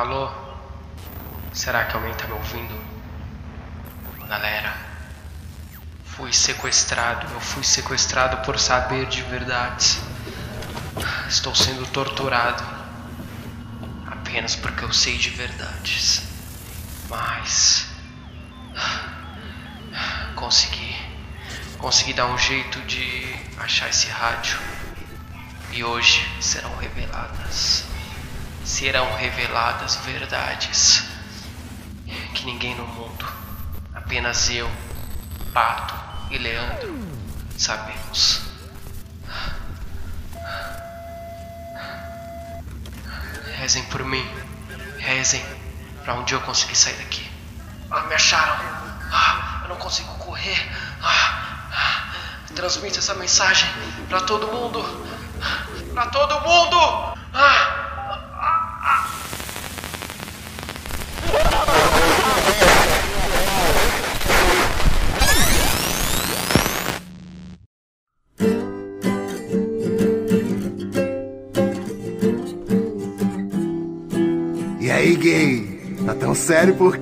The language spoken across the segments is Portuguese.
Alô? Será que alguém tá me ouvindo? Galera, fui sequestrado. Eu fui sequestrado por saber de verdades. Estou sendo torturado apenas porque eu sei de verdades. Mas consegui. Consegui dar um jeito de achar esse rádio. E hoje serão reveladas. Serão reveladas verdades que ninguém no mundo, apenas eu, Pato e Leandro, sabemos. Rezem por mim. Rezem para dia eu conseguir sair daqui. Ah, me acharam. Ah, eu não consigo correr. Ah, transmite essa mensagem para todo mundo. Para todo mundo. Sério por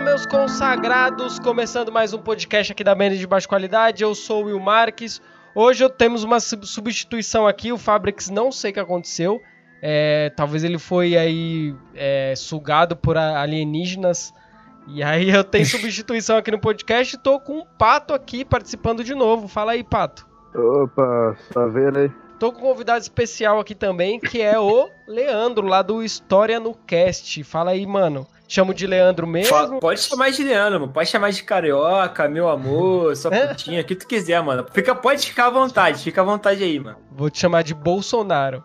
Fala, meus consagrados! Começando mais um podcast aqui da Band de Baixa Qualidade. Eu sou o Will Marques. Hoje temos uma sub- substituição aqui. O Fabrix não sei o que aconteceu. É, talvez ele foi aí é, sugado por alienígenas. E aí eu tenho substituição aqui no podcast. Tô com um Pato aqui participando de novo. Fala aí, Pato. Opa, tá vendo aí? Tô com um convidado especial aqui também, que é o Leandro, lá do História no Cast. Fala aí, mano. Chamo de Leandro mesmo. Pode chamar de Leandro, mano. Pode chamar de carioca, meu amor, sua É? putinha, o que tu quiser, mano. Fica, pode ficar à vontade, fica à vontade aí, mano. Vou te chamar de Bolsonaro.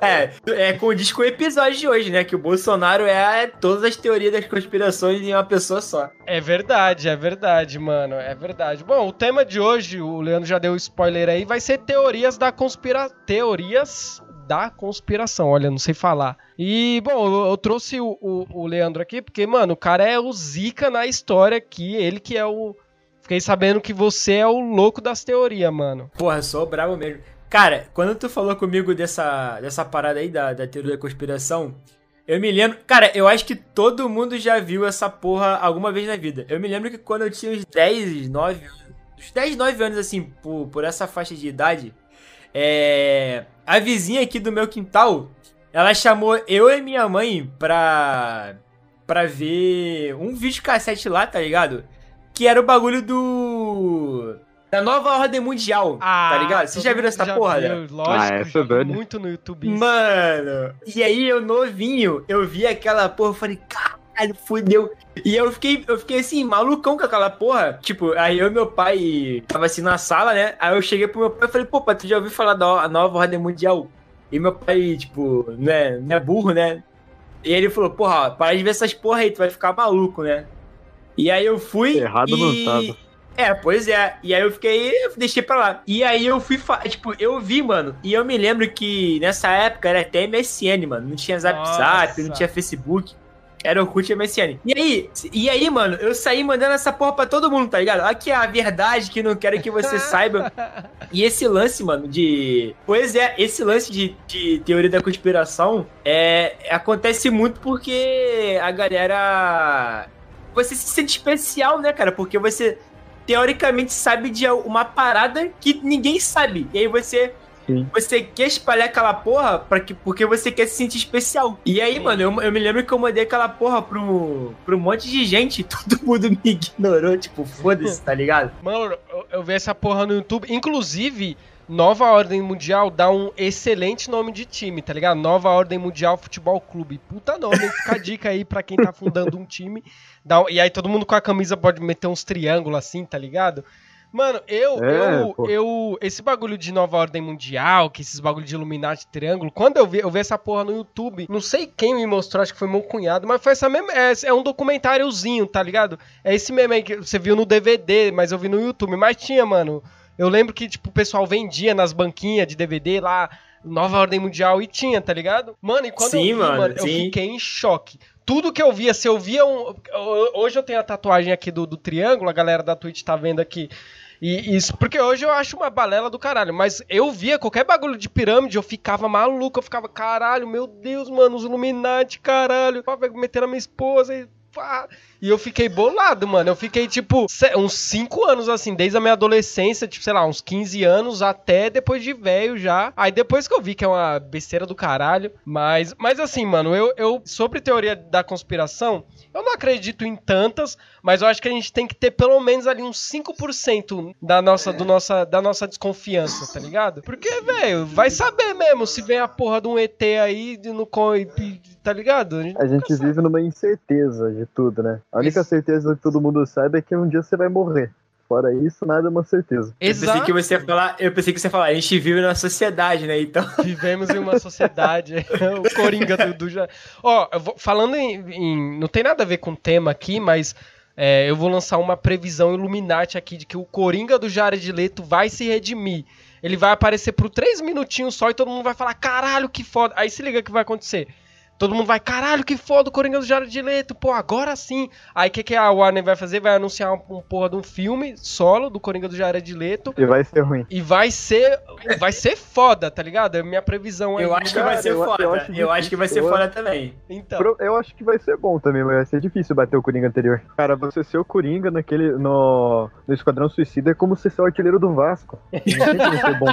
É, é condiz com o episódio de hoje, né? Que o Bolsonaro é todas as teorias das conspirações em uma pessoa só. É verdade, é verdade, mano. É verdade. Bom, o tema de hoje, o Leandro já deu spoiler aí, vai ser teorias da conspira... Teorias da conspiração. Olha, não sei falar. E, bom, eu, eu trouxe o, o- o Leandro aqui porque, mano, o cara é o zica na história aqui. Ele que é o... Fiquei sabendo que você é o louco das teorias, mano. Porra, sou bravo mesmo. Cara, quando tu falou comigo dessa, dessa parada aí da, da teoria da conspiração, eu me lembro. Cara, eu acho que todo mundo já viu essa porra alguma vez na vida. Eu me lembro que quando eu tinha uns 10, 9 uns 10, 9 anos, assim, por, por essa faixa de idade, é. A vizinha aqui do meu quintal, ela chamou eu e minha mãe pra. pra ver um vídeo cassete lá, tá ligado? Que era o bagulho do. Da nova ordem mundial, tá ligado? Vocês já viram essa porra, né? Lógico, Ah, essa já é muito no YouTube. isso. Mano, e aí eu novinho, eu vi aquela porra, eu falei, caralho, fudeu. E eu fiquei, eu fiquei assim, malucão com aquela porra. Tipo, aí eu e meu pai tava assim na sala, né? Aí eu cheguei pro meu pai e falei, pô, pai, tu já ouviu falar da nova ordem mundial? E meu pai, tipo, não é, não é burro, né? E ele falou, porra, para de ver essas porra aí, tu vai ficar maluco, né? E aí eu fui. Errado e... não tava. É, pois é. E aí eu fiquei, eu deixei pra lá. E aí eu fui, fa- tipo, eu vi, mano. E eu me lembro que nessa época era até MSN, mano. Não tinha Zap Nossa. Zap, não tinha Facebook. Era Orkut e MSN. E aí, e aí, mano, eu saí mandando essa porra pra todo mundo, tá ligado? Aqui é a verdade que não quero que você saiba. E esse lance, mano, de. Pois é, esse lance de, de teoria da conspiração é, acontece muito porque a galera. Você se sente especial, né, cara? Porque você teoricamente sabe de uma parada que ninguém sabe. E aí você. Sim. Você quer espalhar aquela porra pra que, porque você quer se sentir especial. E aí, mano, eu, eu me lembro que eu mandei aquela porra pro, pro um monte de gente. Todo mundo me ignorou, tipo, foda-se, tá ligado? Mano, eu, eu vi essa porra no YouTube. Inclusive, Nova Ordem Mundial dá um excelente nome de time, tá ligado? Nova Ordem Mundial Futebol Clube. Puta nome, fica a dica aí pra quem tá fundando um time. Dá e aí todo mundo com a camisa pode meter uns triângulos assim, tá ligado? Mano, eu, É, eu, pô. eu, esse bagulho de nova ordem mundial, que esses bagulho de Illuminati triângulo, quando eu vi, eu vi essa porra no YouTube, não sei quem me mostrou, acho que foi meu cunhado, mas foi essa mesma, é, é um documentáriozinho, tá ligado? É esse meme aí que você viu no DVD, mas eu vi no YouTube, mas tinha, mano, eu lembro que, tipo, o pessoal vendia nas banquinhas de DVD lá, Nova Ordem Mundial, e tinha, tá ligado? Mano, e quando Sim, eu vi, mano, eu sim. fiquei em choque. Tudo que eu via, se eu via um. Hoje eu tenho a tatuagem aqui do, do triângulo, a galera da Twitch tá vendo aqui. E isso, porque hoje eu acho uma balela do caralho, mas eu via qualquer bagulho de pirâmide, eu ficava maluco, eu ficava, caralho, meu Deus, mano, os Illuminati, caralho, meter na minha esposa e pá. E eu fiquei bolado, mano. Eu fiquei, tipo, uns 5 anos, assim, desde a minha adolescência, tipo, sei lá, uns 15 anos até depois de velho já. Aí depois que eu vi que é uma besteira do caralho. Mas, mas assim, mano, eu, eu sobre teoria da conspiração, eu não acredito em tantas, mas eu acho que a gente tem que ter pelo menos ali uns 5% da nossa, do nossa, da nossa desconfiança, tá ligado? Porque, velho, vai saber mesmo se vem a porra de um ET aí, de, no, tá ligado? A gente A gente vive numa incerteza de tudo, né? A única Isso. certeza que todo mundo sabe é que um dia você vai morrer. Fora isso, nada é uma certeza. Eu pensei Exato. que você ia falar, eu pensei que você ia falar, a gente vive na sociedade, né? Então. Vivemos em uma sociedade. o Coringa do, do já. Ó, eu vou- falando em, em- Não tem nada a ver com o tema aqui, mas é, eu vou lançar uma previsão Illuminati aqui de que o Coringa do Jared Leto vai se redimir. Ele vai aparecer por três minutinhos só e todo mundo vai falar: caralho, que foda. Aí se liga o que vai acontecer. Todo mundo vai, caralho, que foda o Coringa do Jared Leto, pô, agora sim. Aí o que, que a Warner vai fazer? Vai anunciar um, um porra de um filme solo do Coringa do Jared Leto. E vai ser ruim. E vai ser. Vai ser foda, tá ligado? É a minha previsão aí. Eu acho que vai ser eu- foda. eu Eu acho acho, que vai ser foda também. Então. Eu acho que vai ser bom também, mas vai ser difícil bater o Coringa anterior. Cara, você ser o Coringa naquele, no, no Esquadrão Suicida é como você ser o artilheiro do Vasco. Não tem como ser bom.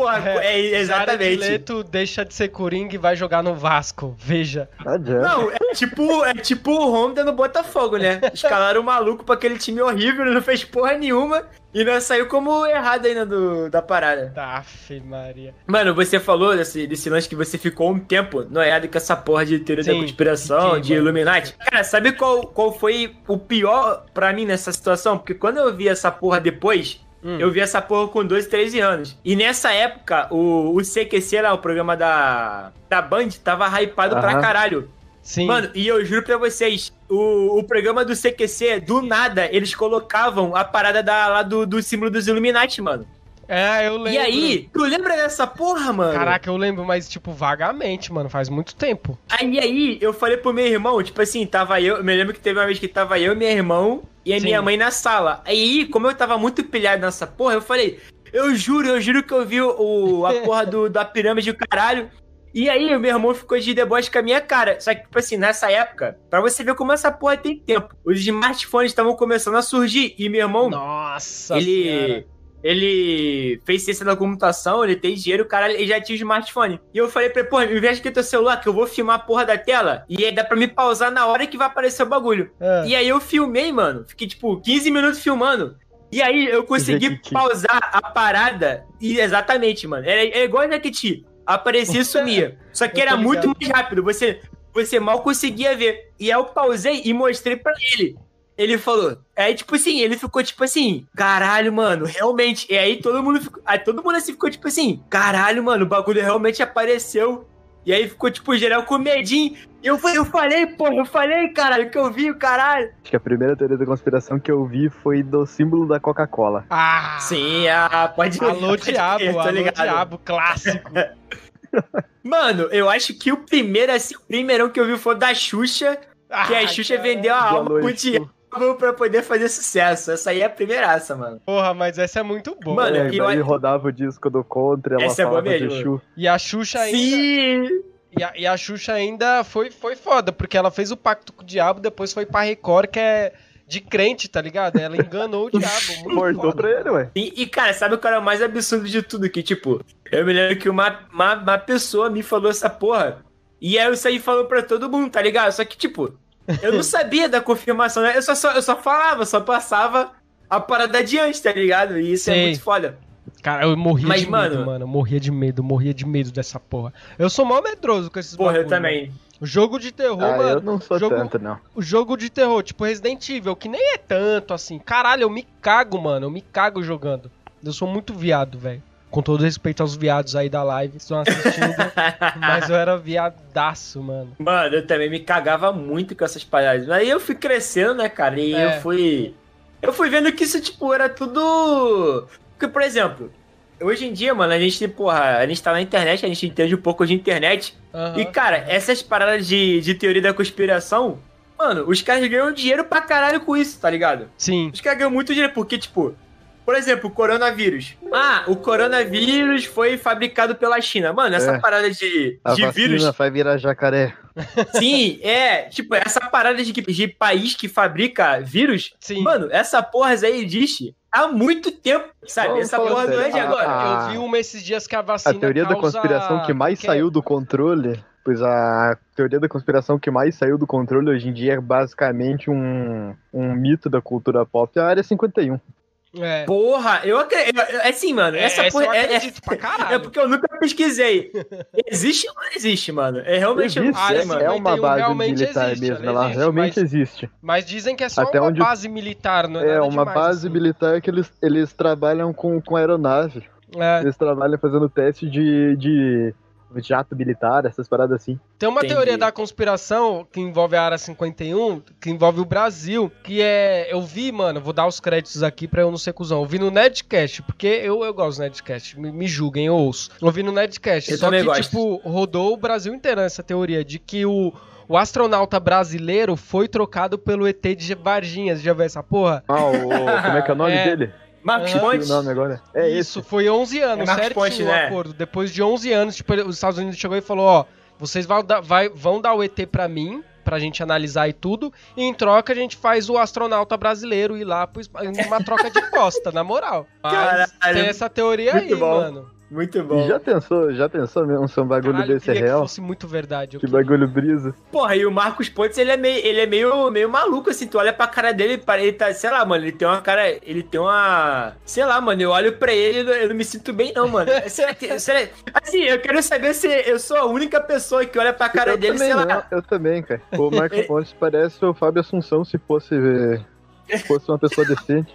Porra, é, Jared exatamente. Leto deixa de ser Coringa e vai jogar no Vasco. Veja. Não é tipo, é tipo o Honda no Botafogo, né? Escalaram o maluco pra aquele time horrível, ele não fez porra nenhuma e não saiu como errado ainda do, da parada. Aff, Maria. Mano, você falou desse, desse lance que você ficou um tempo noiado com essa porra de teoria da conspiração, fiquei, de mano. Illuminati. Cara, sabe qual, qual foi o pior pra mim nessa situação? Porque quando eu vi essa porra depois, Hum. eu vi essa porra com 12, 13 anos. E nessa época, o, o CQC lá, o programa da, da Band, tava hypado pra Aham. caralho. Sim. Mano, e eu juro pra vocês, o, o programa do CQC, do nada, eles colocavam a parada da, lá do, do símbolo dos Illuminati, mano. É, eu lembro. E aí, tu lembra dessa porra, mano? Caraca, eu lembro, mas, tipo, vagamente, mano. Faz muito tempo. Aí, aí, eu falei pro meu irmão, tipo assim, tava eu, eu me lembro que teve uma vez que tava eu, meu irmão e a Sim. minha mãe na sala. Aí, como eu tava muito pilhado nessa porra, eu falei, eu juro, eu juro que eu vi o, a porra do, da pirâmide do caralho. E aí, o meu irmão ficou de deboche com a minha cara. Só que, tipo assim, nessa época, pra você ver como essa porra tem tempo, os smartphones estavam começando a surgir. E meu irmão, Nossa ele. senhora. Ele fez ciência da computação, ele tem dinheiro, caralho, ele já tinha smartphone. E eu falei pra ele, pô, me veste aqui teu celular que eu vou filmar a porra da tela e aí dá pra me pausar na hora que vai aparecer o bagulho. Ah, E aí eu filmei, mano. Fiquei tipo 15 minutos filmando. E aí eu consegui Jequiti. pausar a parada. E exatamente, mano. Era, era igual a Jequiti. Aparecia e sumia. Só que era muito mais rápido. Você, você mal conseguia ver. E aí eu pausei e mostrei pra ele. Ele falou. Aí, tipo assim, ele ficou tipo assim, caralho, mano, realmente. E aí todo mundo ficou. Aí todo mundo assim ficou tipo assim, caralho, mano, o bagulho realmente apareceu. E aí ficou, tipo, geral com medinho. E eu, eu falei, porra, eu falei, caralho, que eu vi, o caralho. Acho que a primeira teoria da conspiração que eu vi foi do símbolo da Coca-Cola. Ah! Sim, ah, pode Alô, pode diabo, tô alô, ligado. diabo, clássico. Mano, eu acho que o primeiro, assim, o primeirão que eu vi foi da Xuxa, que a Ai, Xuxa caralho. vendeu a Boa alma pro noite. Diabo pra poder fazer sucesso. Essa aí é a primeiraça, mano. Porra, mas essa é muito boa. Mano, É, e eu- Aí rodava o disco do Contra, ela Essa é boa falava de mesmo. Chu. E a Xuxa ainda. Sim! E a, e a Xuxa ainda foi, foi foda, porque ela fez o pacto com o diabo, depois foi pra Record, que é de crente, tá ligado? Ela enganou o diabo. Mortou pra ele, ué. E, e, cara, sabe o que era o mais absurdo de tudo? Que, tipo, eu me lembro que uma, uma, uma pessoa me falou essa porra. E aí eu saí falando pra todo mundo, tá ligado? Só que, tipo, eu não sabia da confirmação, né? Eu só, só- eu só falava, só passava a parada adiante, tá ligado? E isso Sei. é muito foda. Cara, eu morria Mas, de medo, mano- mano. Eu morria de medo, morria de medo dessa porra. Eu sou mal medroso com esses Porra, eu bagulho, também. O jogo de terror, Ah, eu mano. não sou jogo- tanto, não. O jogo de terror, tipo Resident Evil, que nem é tanto assim. Caralho, eu me cago, mano. Eu me cago jogando. Eu sou muito viado, velho. Com todo respeito aos viados aí da live que estão assistindo. mas eu era viadaço, mano. Mano, eu também me cagava muito com essas paradas. Aí eu fui crescendo, né, cara? E É. eu fui. Eu fui vendo que isso, tipo, era tudo. Porque, por exemplo, hoje em dia, mano, a gente, porra, a gente tá na internet, a gente entende um pouco de internet. Aham. E, cara, essas paradas de, de teoria da conspiração, mano, os caras ganham dinheiro pra caralho com isso, tá ligado? Sim. Os caras ganham muito dinheiro, porque, tipo, por exemplo, o coronavírus. Ah, o coronavírus foi fabricado pela China. Mano, essa É. parada de, A de vírus. vai virar jacaré. Sim, é. Tipo, essa parada de, de país que fabrica vírus. Sim. Mano, essa porra aí existe há muito tempo, sabe? Vamos essa porra não é de agora. Ah, Eu vi uma esses dias que a A vacina teoria da conspiração que mais que é- saiu do controle, pois a teoria da conspiração que mais saiu do controle hoje em dia é basicamente um, um mito da cultura pop, é a Área 51. É. Porra, eu acredito. É assim, mano. Essa essa porra eu é, é, acredito pra caralho. é porque eu nunca pesquisei. Existe ou não existe, mano? É realmente não Existe, sei, é, mano. é uma 51 base militar existe, mesmo, ela ela existe, realmente mas- existe. Mas dizem que é só Até uma onde- base militar, não é, É nada uma demais, base assim. militar que eles, eles trabalham com, com aeronave. É. Eles trabalham fazendo teste de, de jato militar, essas paradas assim. Tem uma Entendi. teoria da conspiração que envolve a Área 51, que envolve o Brasil, que é. Eu vi, mano, vou dar os créditos aqui pra eu não ser cuzão. Eu vi no Nedcast, porque eu, eu gosto do Nedcast, me, me julguem, eu ouço. Eu vi no Nedcast. Eu só que, gosto. tipo, rodou o Brasil inteiro essa teoria de que o. O astronauta brasileiro foi trocado pelo ET de Varginha. Você já viu essa porra? Ah, o, como é que é o nome É. dele? Ponte. o nome agora. É Isso, foi 11 anos, É Marcos certinho Ponte, o né? acordo. Depois de 11 anos, tipo, os Estados Unidos chegou e falou, ó, vocês vão dar, vai- vão dar o ET pra mim, pra gente analisar e tudo, e em troca a gente faz o astronauta brasileiro ir lá pro uma troca de costa, na moral. Mas Caralho, tem essa teoria aí, bom. mano. Muito bom. Já pensou, já pensou mesmo se um bagulho Caralho, eu desse é queria que real? fosse muito verdade. Que queria. bagulho brisa. Porra, e o Marcos Pontes, ele é meio, ele é meio, meio maluco, assim. Tu olha pra cara dele, para ele tá, sei lá, mano, ele tem uma cara, ele tem uma, sei lá, mano, eu olho pra ele, eu não- eu não me sinto bem, não, mano. Será que, será, assim, eu quero saber se eu sou a única pessoa que olha pra cara eu dele, também, sei lá. não, eu também, cara. O Marcos Pontes parece o Fábio Assunção se fosse, se fosse uma pessoa decente.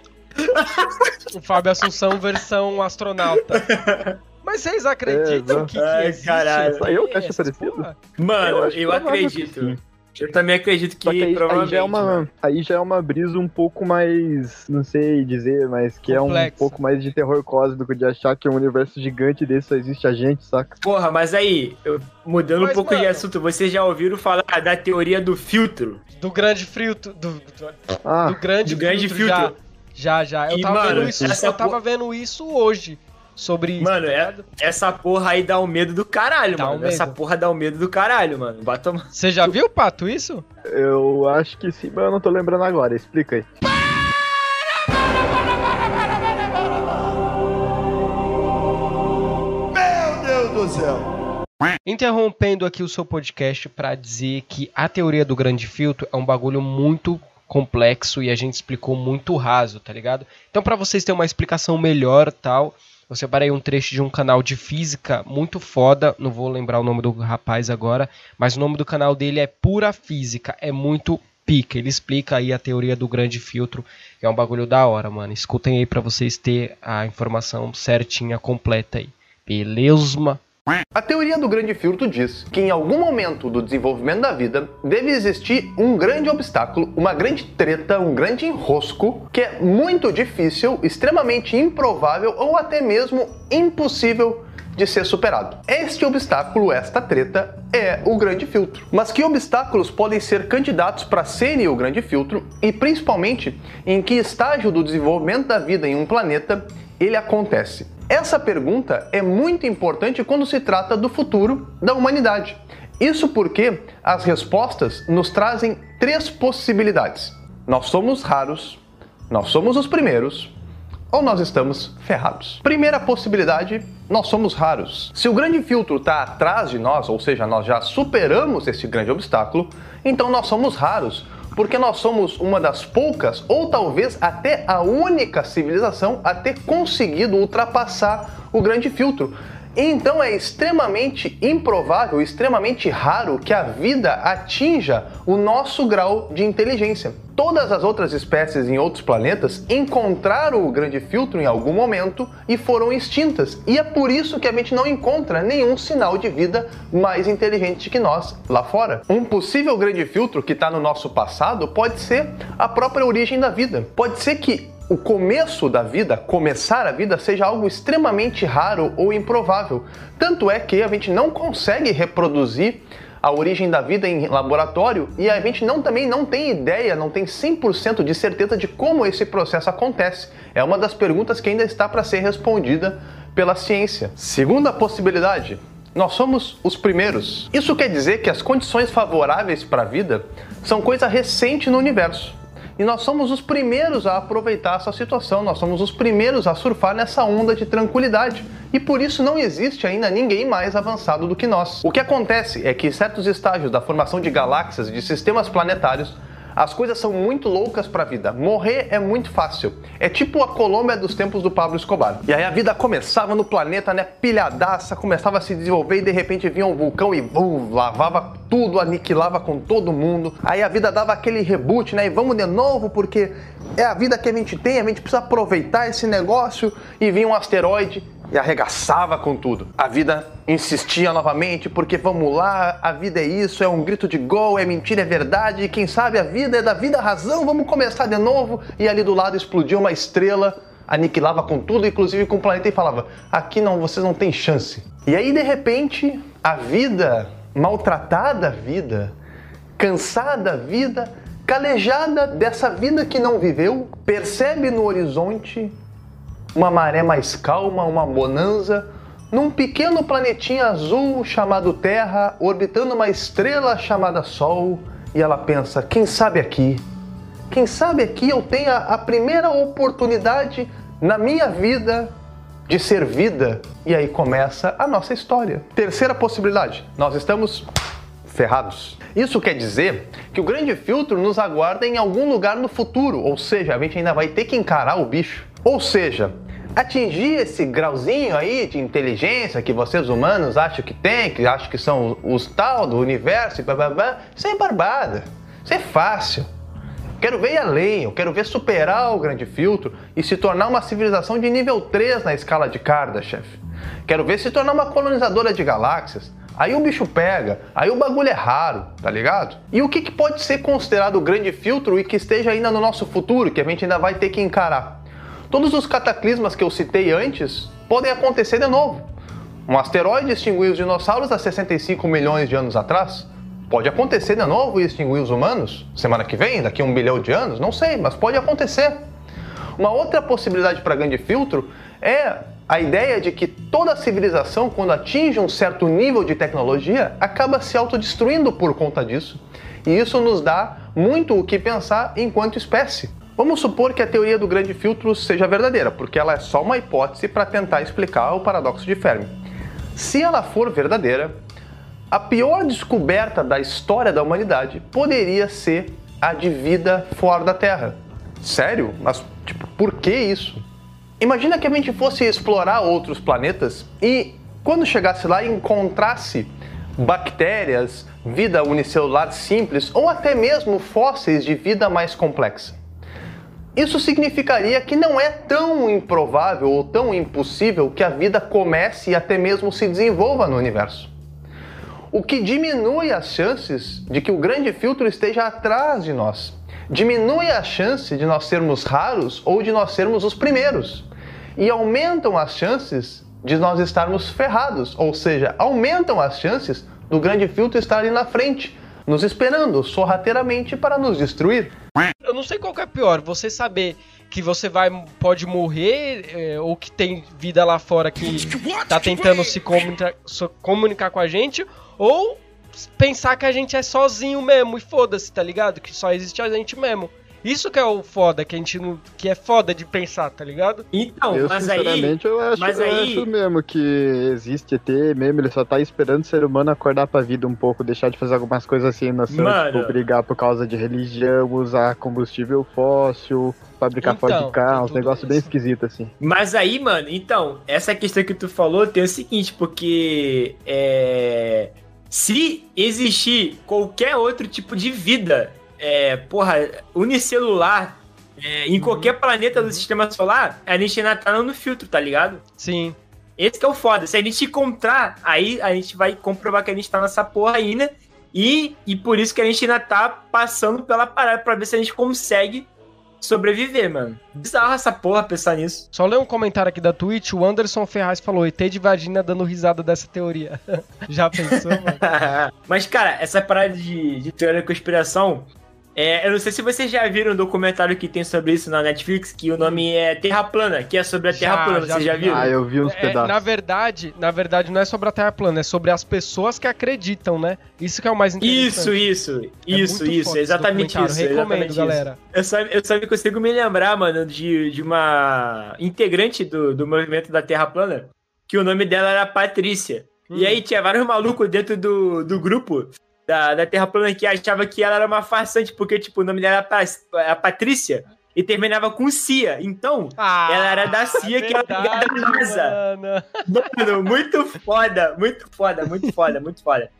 O Fábio Assunção versão astronauta. Mas vocês acreditam É, que, que Ai, existe? caralho. esse- Aí eu acho essas parecido. porra? Mano, Eu eu, que acredito. sim. Eu também acredito que, Só que aí, aí provavelmente. já é uma, mano. aí já é uma brisa um pouco mais, não sei dizer, mas que é um pouco mais de terror cósmico, de achar que um universo gigante desse só existe a gente, saca? Porra, mas aí, eu- mudando Mas, um pouco de mano- assunto, vocês já ouviram falar da teoria do filtro? Do grande filtro. Do, do, Ah, do grande, do grande filtro. Já, filtro. Já. já. Eu E, tava, mano, vendo isso, eu tava porra- vendo isso hoje. Sobre isso. Mano, tá é, essa porra aí dá um medo do caralho, Dá um mano. medo. Essa porra dá um medo do caralho, mano. Bata uma... Você já viu, Pato, isso? eu acho que sim, mas eu não tô lembrando agora, explica aí. Interrompendo aqui o seu podcast pra dizer que a teoria do grande filtro é um bagulho muito complexo e a gente explicou muito raso, tá ligado? Então, pra vocês terem uma explicação melhor, tal, eu separei um trecho de um canal de física muito foda, não vou lembrar o nome do rapaz agora, mas o nome do canal dele é Pura Física, é muito pica. Ele explica aí a teoria do grande filtro, que é um bagulho da hora, mano. Escutem aí pra vocês ter a informação certinha, completa aí. Beleza? A teoria do grande filtro diz que em algum momento do desenvolvimento da vida deve existir um grande obstáculo, uma grande treta, um grande enrosco que é muito difícil, extremamente improvável ou até mesmo impossível de ser superado. Este obstáculo, esta treta, é o grande filtro. Mas que obstáculos podem ser candidatos para serem o grande filtro e principalmente em que estágio do desenvolvimento da vida em um planeta ele acontece? Essa pergunta é muito importante quando se trata do futuro da humanidade. Isso porque as respostas nos trazem três possibilidades. Nós somos raros, nós somos os primeiros, ou nós estamos ferrados. Primeira possibilidade, nós somos raros. Se o grande filtro está atrás de nós, ou seja, nós já superamos esse grande obstáculo, então nós somos raros, porque nós somos uma das poucas, ou talvez até a única civilização a ter conseguido ultrapassar o grande filtro. Então é extremamente improvável, extremamente raro que a vida atinja o nosso grau de inteligência. Todas as outras espécies em outros planetas encontraram o grande filtro em algum momento e foram extintas. E é por isso que a gente não encontra nenhum sinal de vida mais inteligente que nós lá fora. Um possível grande filtro que está no nosso passado pode ser a própria origem da vida. Pode ser que o começo da vida, começar a vida, seja algo extremamente raro ou improvável. Tanto é que a gente não consegue reproduzir a origem da vida em laboratório e a gente não, também não tem ideia, não tem 100% de certeza de como esse processo acontece. É uma das perguntas que ainda está para ser respondida pela ciência. Segunda possibilidade, nós somos os primeiros. Isso quer dizer que as condições favoráveis para a vida são coisa recente no universo. E nós somos os primeiros a aproveitar essa situação, nós somos os primeiros a surfar nessa onda de tranquilidade. E por isso não existe ainda ninguém mais avançado do que nós. O que acontece é que certos estágios da formação de galáxias, de sistemas planetários, as coisas são muito loucas para a vida. Morrer é muito fácil. É tipo a Colômbia dos tempos do Pablo Escobar. E aí a vida começava no planeta, né, pilhadaça, começava a se desenvolver e de repente vinha um vulcão e bum, lavava tudo, aniquilava com todo mundo. Aí a vida dava aquele reboot, né, e vamos de novo porque é a vida que a gente tem, a gente precisa aproveitar esse negócio e vinha um asteroide e arregaçava com tudo. A vida insistia novamente, porque vamos lá, a vida é isso, é um grito de gol, é mentira, é verdade, e quem sabe a vida é da vida razão, vamos começar de novo. E ali do lado explodiu uma estrela, aniquilava com tudo, inclusive com o planeta, e falava: aqui não, vocês não têm chance. E aí de repente, a vida, maltratada a vida, cansada a vida, calejada dessa vida que não viveu, percebe no horizonte uma maré mais calma, uma bonança, num pequeno planetinha azul chamado Terra, orbitando uma estrela chamada Sol, e ela pensa: quem sabe aqui? Quem sabe aqui eu tenha a primeira oportunidade na minha vida de ser vida? E aí começa a nossa história. Terceira possibilidade: nós estamos ferrados. Isso quer dizer que o grande filtro nos aguarda em algum lugar no futuro, ou seja, a gente ainda vai ter que encarar o bicho. Ou seja, atingir esse grauzinho aí de inteligência que vocês humanos acham que tem, que acham que são os tal do universo e blá blá blá, isso é barbada. Isso é fácil. Quero ver além, eu quero ver superar o grande filtro e se tornar uma civilização de nível 3 na escala de Kardashev. Quero ver se tornar uma colonizadora de galáxias. Aí o bicho pega, aí o bagulho é raro, tá ligado? E o que, que pode ser considerado o grande filtro e que esteja ainda no nosso futuro, que a gente ainda vai ter que encarar? Todos os cataclismas que eu citei antes podem acontecer de novo. Um asteroide extinguiu os dinossauros há 65 milhões de anos atrás. Pode acontecer de novo e extinguir os humanos? Semana que vem? Daqui a um bilhão de anos? Não sei, mas pode acontecer. Uma outra possibilidade para grande filtro é a ideia de que toda civilização, quando atinge um certo nível de tecnologia, acaba se autodestruindo por conta disso. E isso nos dá muito o que pensar enquanto espécie. Vamos supor que a teoria do grande filtro seja verdadeira, porque ela é só uma hipótese para tentar explicar o paradoxo de Fermi. Se ela for verdadeira, a pior descoberta da história da humanidade poderia ser a de vida fora da Terra. Sério? Mas, tipo, por que isso? Imagina que a gente fosse explorar outros planetas e, quando chegasse lá, encontrasse bactérias, vida unicelular simples ou até mesmo fósseis de vida mais complexa. Isso significaria que não é tão improvável ou tão impossível que a vida comece e até mesmo se desenvolva no universo. O que diminui as chances de que o grande filtro esteja atrás de nós. Diminui a chance de nós sermos raros ou de nós sermos os primeiros. E aumentam as chances de nós estarmos ferrados, ou seja, aumentam as chances do grande filtro estar ali na frente, nos esperando sorrateiramente para nos destruir. Eu não sei qual que é pior, você saber que você vai pode morrer é, ou que tem vida lá fora que tá tentando se comunicar, se comunicar com a gente, ou pensar que a gente é sozinho mesmo e foda-se, tá ligado? Que só existe a gente mesmo. Isso que é o foda, que a gente não. que é foda de pensar, tá ligado? Então, eu, mas aí. sinceramente, eu, acho, mas eu aí- acho mesmo que existe ET mesmo, ele só tá esperando o ser humano acordar pra vida um pouco, deixar de fazer algumas coisas assim, noção, Mano. tipo, brigar por causa de religião, usar combustível fóssil, fabricar Então, fora de carro, tudo negócio bem isso. esquisito, assim. Mas aí, mano, então, essa questão que tu falou tem o seguinte, porque é, se existir qualquer outro tipo de vida, é, porra, unicelular, é, em qualquer planeta do sistema solar, a gente ainda tá no filtro, tá ligado? Sim. Esse que é o foda. Se a gente encontrar, aí a gente vai comprovar que a gente tá nessa porra ainda. E, e por isso que a gente ainda tá passando pela parada pra ver se a gente consegue sobreviver, mano. Bizarro essa porra pensar nisso. Só ler um comentário aqui da Twitch, o Anderson Ferraz falou, ET de vagina dando risada dessa teoria. Já pensou, mano? Mas, cara, essa parada de, de teoria da conspiração. É, eu não sei se vocês já viram um documentário que tem sobre isso na Netflix, que o nome é Terra Plana, que é sobre a Já, Terra Plana. já Vocês já vi. viram? Ah, eu vi uns É, pedaços. na verdade, na verdade não é sobre a Terra plana, é sobre as pessoas que acreditam, né? Isso que é o mais interessante. Isso, isso, É isso, isso, exatamente isso. Recomendo, exatamente isso. galera. Eu só, eu só me consigo me lembrar, mano, de, de uma integrante do, do movimento da Terra Plana, que o nome dela era Patrícia. Hum. E aí tinha vários malucos dentro do, do grupo da, da Terra Plana que achava que ela era uma farsante, porque, tipo, o nome dela era a Patrícia e terminava com Cia. Então, Ah, ela era da CIA, que é ligada à NASA. mano. Mano, muito foda, muito foda, muito foda, muito foda.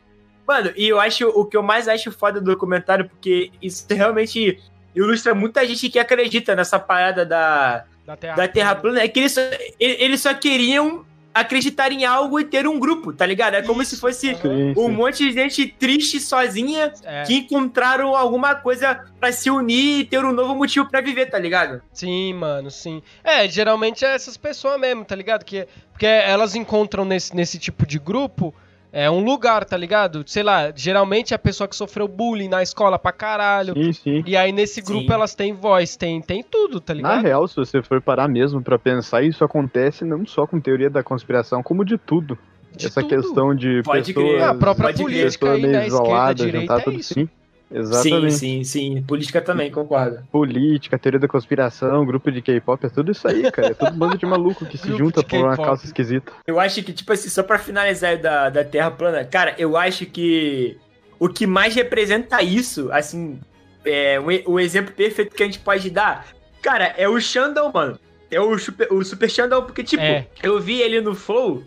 Mano, e eu acho o que eu mais acho foda do documentário, porque isso realmente ilustra muita gente que acredita nessa parada da, Da Terra, da Terra plana, é que eles só, eles só queriam acreditar em algo e ter um grupo, tá ligado? É como se fosse Sim, um sim. monte de gente triste sozinha É, que encontraram alguma coisa pra se unir e ter um novo motivo pra viver, tá ligado? Sim, mano, sim. É, geralmente é essas pessoas mesmo, tá ligado? Que, porque elas encontram nesse, nesse tipo de grupo é um lugar, tá ligado? Sei lá, geralmente é a pessoa que sofreu bullying na escola pra caralho. Sim, sim. E aí nesse grupo Sim. elas têm voz, tem, tem tudo, tá Na ligado? real, se você for parar mesmo pra pensar, isso acontece não só com teoria da conspiração, como de tudo. De Essa tudo. questão de Pode pessoas, crer. Ah, a própria Pode política aí, meio né? Esquerda, isoladas, direita, juntar é tudo isso. assim. Exatamente. Sim, sim, sim. Política também, concordo. Política, teoria da conspiração, grupo de K-pop, é tudo isso aí, cara. É tudo bando de maluco que se junta por uma causa esquisita. Eu acho que, tipo assim, só pra finalizar da, da Terra plana, cara, eu acho que o que mais representa isso, assim, é o, o exemplo perfeito que a gente pode dar, cara, é o Xandão, mano. É o super, o super Xandão, porque, tipo, É. eu vi ele no Flow.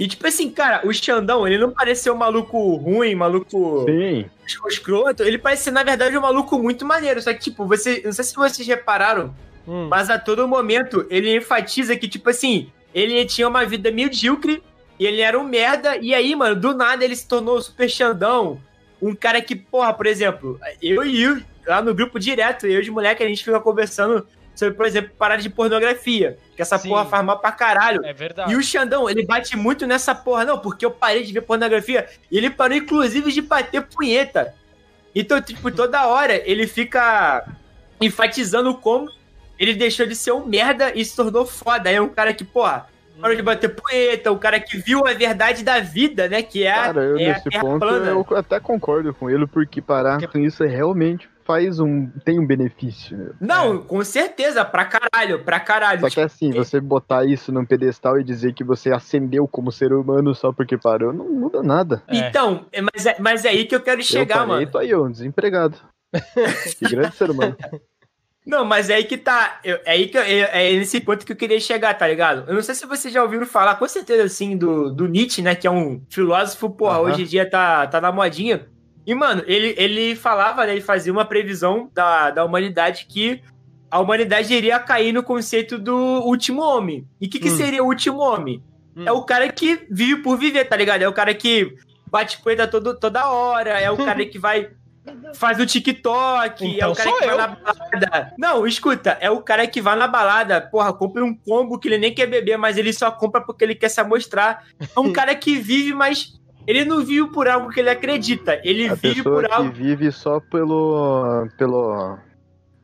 E, tipo assim, cara, o Xandão, ele não parece ser um maluco ruim, maluco Sim. escroto. Ele parece ser, na verdade, um maluco muito maneiro. Só que, tipo, você. Não sei se vocês repararam, Hum. mas a todo momento ele enfatiza que, tipo assim, ele tinha uma vida medíocre e ele era um merda. E aí, mano, do nada ele se tornou super Xandão. Um cara que, porra, por exemplo, eu e o lá no grupo direto, eu de moleque, a gente fica conversando sobre, por exemplo, parar de pornografia. Que essa Sim. porra faz mal pra caralho. É verdade. E o Xandão, ele bate muito nessa porra, não, porque eu parei de ver pornografia. E ele parou, inclusive, de bater punheta. Então, tipo, toda hora ele fica enfatizando como ele deixou de ser um merda e se tornou foda. Aí é um cara que, porra, parou de bater punheta, o cara que viu a verdade da vida, né? Que é, Cara, eu é a nesse terra ponto plana. eu até concordo com ele, porque parar Porque- com isso realmente faz um. tem um benefício. né? Não, com certeza, pra caralho, pra caralho. Só que assim, você botar isso num pedestal e dizer que você ascendeu como ser humano só porque parou, não muda nada. É. Então, é- mas é, mas é aí que eu quero chegar, eu parei, mano. tô aí, eu, um desempregado. que grande ser humano. Não, mas é aí que tá. eu- é aí que eu- é, é nesse ponto que eu queria chegar, tá ligado? Eu não sei se vocês já ouviram falar, com certeza, assim, do, do Nietzsche, né? Que é um filósofo, porra, hoje em dia tá, tá na modinha. E, mano, ele, ele falava, né? Ele fazia uma previsão da, da humanidade que a humanidade iria cair no conceito do último homem. E o que, que Hum. seria o último homem? Hum. É o cara que vive por viver, tá ligado? É o cara que bate coisa todo, toda hora, é o cara que vai. Faz o TikTok, é Então o cara sou que eu. vai na balada. Não, escuta, é o cara que vai na balada, porra, compra um combo que ele nem quer beber, mas ele só compra porque ele quer se amostrar. É um cara que vive, mas ele não vive por algo que ele acredita. Ele A vive por que algo. vive só pelo. pelo.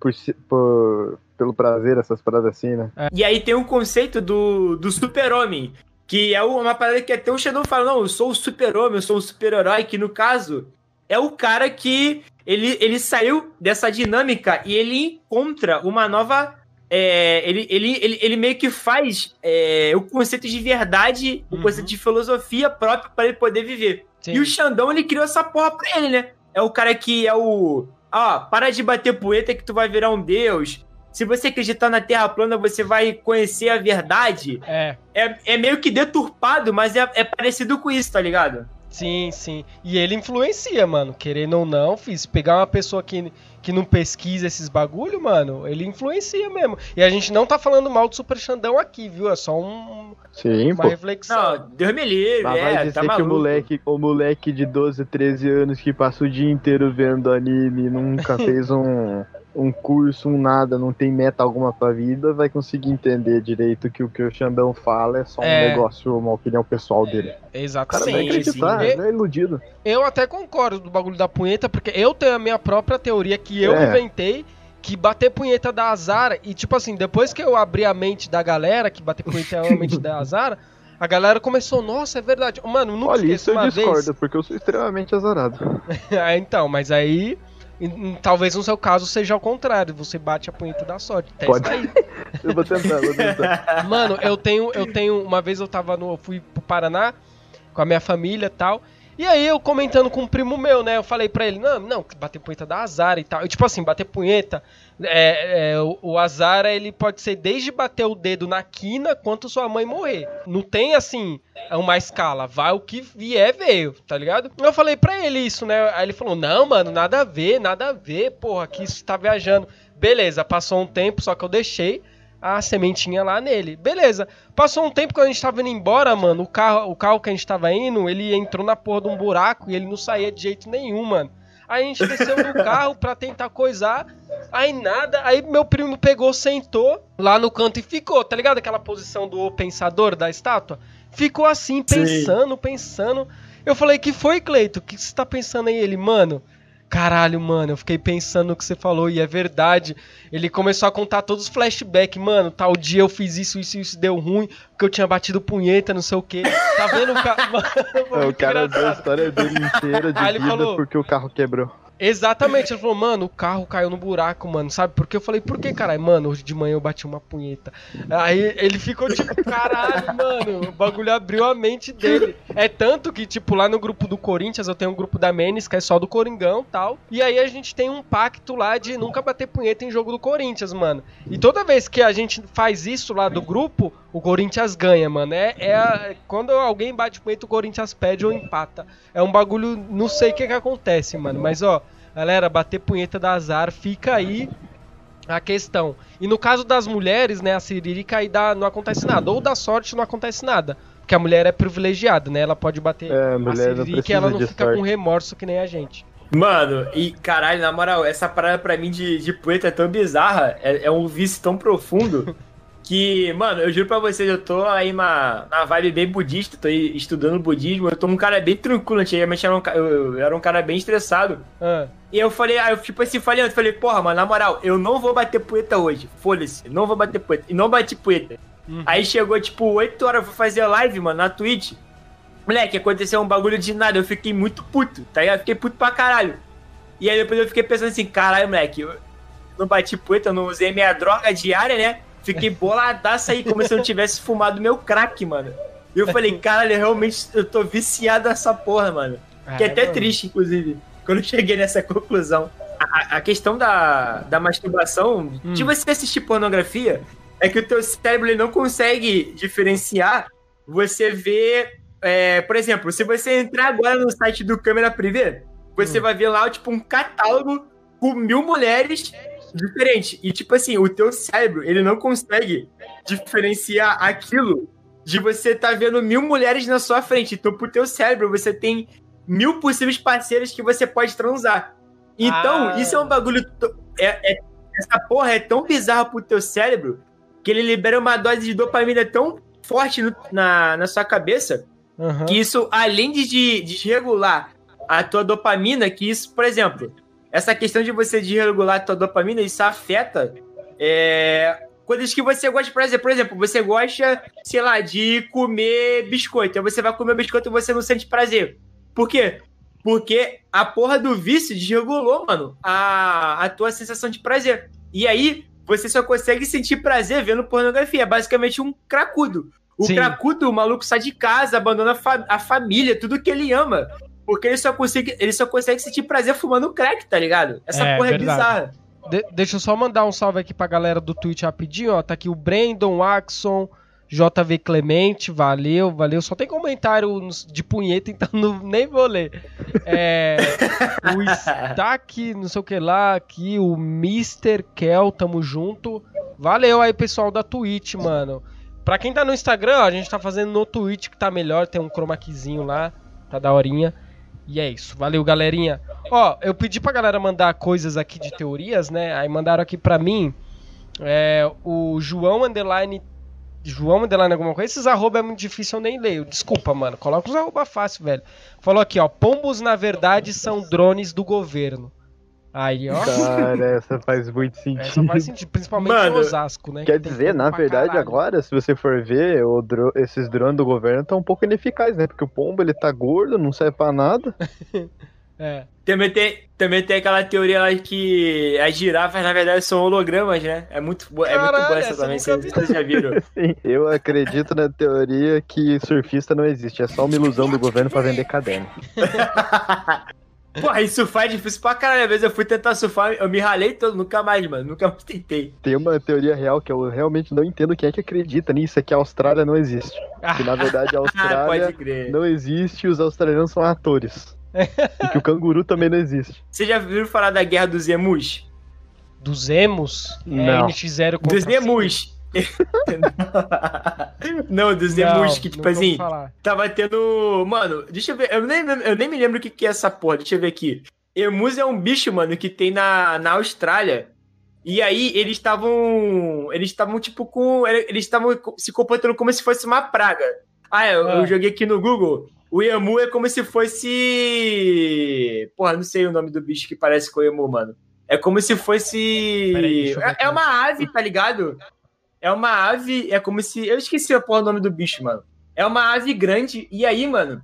por, por- pelo prazer, essas paradas assim, né? E aí tem um conceito do, do super-homem, que é uma parada que até o Shadow fala, não, eu sou o super-homem, eu sou o super-herói, que no caso é o cara que ele, ele saiu dessa dinâmica e ele encontra uma nova. É, ele, ele, ele, ele meio que faz é, o conceito de verdade, o Uhum. conceito de filosofia próprio para ele poder viver. Sim. E o Xandão, ele criou essa porra pra ele, né? É o cara que é o. Ó, para de bater poeta que tu vai virar um deus. Se você acreditar na Terra plana, você vai conhecer a verdade. É, É, é meio que deturpado, mas é, é parecido com isso, tá ligado? sim, sim. E ele influencia, mano. Querendo ou não, fiz. Pegar uma pessoa que, que não pesquisa esses bagulho, mano, ele influencia mesmo. E a gente não tá falando mal do Super Xandão aqui, viu? É só um, Sim, uma pô. reflexão. Não, Deus me livre, Mas vai é, dizer tá que maluco. o moleque, o moleque de 12, 13 anos que passa o dia inteiro vendo anime, nunca fez um, um curso, um nada, não tem meta alguma pra vida, vai conseguir entender direito que o que o Xandão fala é só um É. negócio, uma opinião pessoal dele. O cara Exatamente. vai Sim, acreditar, é iludido. Eu até concordo do bagulho da punheta, porque eu tenho a minha própria teoria que eu É. inventei, que bater punheta da azar, e tipo assim, depois que eu abri a mente da galera, que bater punheta é a mente da azar, a galera começou, nossa, é verdade. Mano, nunca Olha, esqueço isso eu discordo, vez. porque eu sou extremamente azarado. Ah, então, mas aí, talvez no seu caso seja ao contrário, você bate a punheta da sorte. Testa Pode. aí. Eu vou tentar, vou tentar. Mano, eu tenho, eu tenho. Uma vez eu tava no. Eu fui pro Paraná com a minha família e tal. E aí eu comentando com um primo meu, né? Eu falei pra ele, não, não, bater punheta dá azar e tal. E, tipo assim, bater punheta, é, é, o, o azar ele pode ser desde bater o dedo na quina quanto sua mãe morrer. Não tem assim uma escala, vai o que vier, veio, tá ligado? Eu falei pra ele isso, né? Aí ele falou, não, mano, nada a ver, nada a ver, porra, que isso tá viajando. Beleza, passou um tempo, só que eu deixei a sementinha lá nele. Beleza. Passou um tempo quando a gente tava indo embora, mano. O carro, o carro que a gente tava indo, ele entrou na porra de um buraco e ele não saía de jeito nenhum, mano. Aí a gente desceu do carro pra tentar coisar. Aí nada. Aí meu primo pegou, sentou lá no canto e ficou, tá ligado? Aquela posição do pensador da estátua. Ficou assim, pensando, pensando. Eu falei, que foi, Cleito? O que você tá pensando aí? Ele, mano. Caralho, mano, eu fiquei pensando no que você falou e é verdade. Ele começou a contar todos os flashbacks. Mano, tal dia eu fiz isso, isso, isso deu ruim, porque eu tinha batido punheta, não sei o que. Tá vendo, cara? Mano, foi É, o cara deu a engraçado. história dele inteira de Aí vida falou- porque o carro quebrou. Exatamente, ele falou, mano, o carro caiu no buraco, mano, sabe? Porque eu falei, por que, caralho? Mano, hoje de manhã eu bati uma punheta. Aí ele ficou tipo, caralho, mano, o bagulho abriu a mente dele. É tanto que, tipo, lá no grupo do Corinthians, eu tenho um grupo da Menes, que é só do Coringão tal. E aí a gente tem um pacto lá de nunca bater punheta em jogo do Corinthians, mano. E toda vez que a gente faz isso lá do grupo, o Corinthians ganha, mano. É, é a- quando alguém bate punheta, o Corinthians pede ou empata. É um bagulho, não sei o que que acontece, mano. Mas, ó, galera, bater punheta da azar, fica aí a questão. E no caso das mulheres, né, a Siririca aí dá, não acontece nada. Ou da sorte não acontece nada. Porque a mulher é privilegiada, né? Ela pode bater É, a a mulher Siririca e ela não fica sorte. com remorso que nem a gente. Mano, e caralho, na moral, essa parada pra mim de, de poeta é tão bizarra, é, é um vício tão profundo, que, mano, eu juro pra vocês, eu tô aí na, na vibe bem budista, tô aí estudando budismo, eu tô um cara bem tranquilo, antigamente eu era um, eu, eu era um cara bem estressado. Ah, E eu falei, aí eu tipo assim, falei, eu falei, porra, mano, na moral, eu não vou bater poeta hoje, foda-se, não vou bater poeta, e não bati poeta. Uhum. Aí chegou, tipo, 8 horas, eu fui fazer live, mano, na Twitch. Moleque, aconteceu um bagulho de nada, eu fiquei muito puto, tá ligado? Fiquei puto pra caralho. E aí depois eu fiquei pensando assim, caralho, moleque, eu não bati poeta, eu não usei minha droga diária, né? Fiquei boladaço aí, como se eu não tivesse fumado meu crack, mano. E eu falei, caralho, eu realmente eu tô viciado nessa porra, mano. Que é até mano. triste, inclusive, quando eu cheguei nessa conclusão. A, a- questão da, da masturbação, Hum. de você assistir pornografia, é que o teu cérebro ele não consegue diferenciar. Você vê, é, por exemplo, se você entrar agora no site do Câmera Privé, você Hum. vai ver lá, tipo, um catálogo com mil mulheres diferentes. E, tipo assim, o teu cérebro, ele não consegue diferenciar aquilo de você tá vendo mil mulheres na sua frente. Então, pro teu cérebro, você tem mil possíveis parceiros que você pode transar. Então, Ah. isso é um bagulho. É, é- essa porra é tão bizarra pro teu cérebro que ele libera uma dose de dopamina tão forte no- na, na sua cabeça Aham. que isso, além de de- desregular a tua dopamina, que isso, por exemplo, essa questão de você desregular a tua dopamina, isso afeta é, coisas que você gosta, por exemplo, por exemplo, você gosta, sei lá, de comer biscoito. Aí você vai comer biscoito e você não sente prazer. Por quê? Porque a porra do vício desregulou, mano, a, a tua sensação de prazer. E aí, você só consegue sentir prazer vendo pornografia. É basicamente um cracudo. O Sim. cracudo, o maluco sai de casa, abandona a, fa- a família, tudo que ele ama. Porque ele só, consegue, ele só consegue sentir prazer fumando crack, tá ligado? Essa É, porra é verdade. bizarra. De- deixa eu só mandar um salve aqui pra galera do Twitch rapidinho, ó. Tá aqui o Brandon, Axon, JV Clemente, valeu, valeu. Só tem comentário de punheta, então não, nem vou ler. É, o Stack, não sei o que lá, aqui, o Mr. Kel, tamo junto. Valeu aí, pessoal da Twitch, mano. Pra quem tá no Instagram, ó, a gente tá fazendo no Twitch que tá melhor, tem um chroma keyzinho lá, tá daorinha. E é isso, valeu galerinha. Ó, eu pedi pra galera mandar coisas aqui de teorias, né? Aí mandaram aqui pra mim é, o João Underline. João Underline alguma coisa. Esses arroba é muito difícil, eu nem leio. Desculpa, mano. Coloca os arroba fácil, velho. Falou aqui, ó. Pombos, na verdade, são drones do governo. Aí, ó. Cara, essa faz muito Essa sentido. faz sentido, principalmente Mano, em Osasco, né? Quer que dizer, na verdade, caralho. agora, se você for ver, o dro- esses drones do governo estão um pouco ineficazes, né? Porque o pombo ele tá gordo, não serve pra nada. É. Também tem, também tem aquela teoria lá que as girafas, na verdade, são hologramas, né? É muito, boa- é muito Caralho, boa essa essa também, vocês, vocês já viram. Sim, eu acredito na teoria que surfista não existe, é só uma ilusão do governo pra vender caderno. Porra, e surfar é difícil pra caralho. Às vezes eu fui tentar surfar, eu me ralei todo, nunca mais, mano. Nunca mais tentei. Tem uma teoria real que eu realmente não entendo quem é que acredita nisso, é que a Austrália não existe. Que na verdade a Austrália não existe e os australianos são atores. e que o canguru também não existe. Vocês já viram falar da guerra dos emus? Dos emos? É Não. NX0 contra Dos emus. não, dos emus, que tipo assim, tava tendo. Mano, deixa eu ver. Eu nem, eu nem me lembro o que, que é essa porra. Deixa eu ver aqui. Emus é um bicho, mano, que tem na, na Austrália. E aí eles estavam. Eles estavam, tipo, com. Eles estavam se comportando como se fosse uma praga. Ah, eu, Ah. eu joguei aqui no Google. O emu é como se fosse. Porra, não sei o nome do bicho que parece com o emu, mano. É como se fosse. Peraí, é, é uma ave, tá ligado? É uma ave. É como se. Eu esqueci a porra do nome do bicho, mano. É uma ave grande. E aí, mano.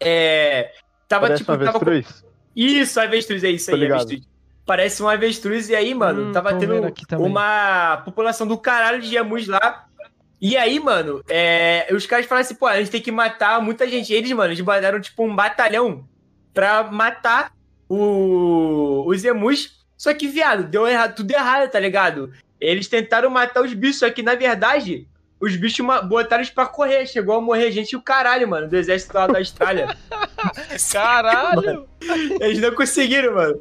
É. Tava Parece tipo. uma Tava com- avestruz. Isso, avestruz, é isso Tô aí, ligado. avestruz. Parece um avestruz, e aí, mano, Hum, tava tendo uma população do caralho de emus lá. E aí, mano, é, os caras falaram assim, pô, a gente tem que matar muita gente. Eles, mano, eles mandaram, tipo, um batalhão pra matar o- os emus. Só que, viado, deu errado, tudo errado, tá ligado? Eles tentaram matar os bichos, só que, na verdade, os bichos botaram eles pra correr. Chegou a morrer gente e o caralho, mano, do exército lá da Austrália. Caralho! Eles não conseguiram, mano.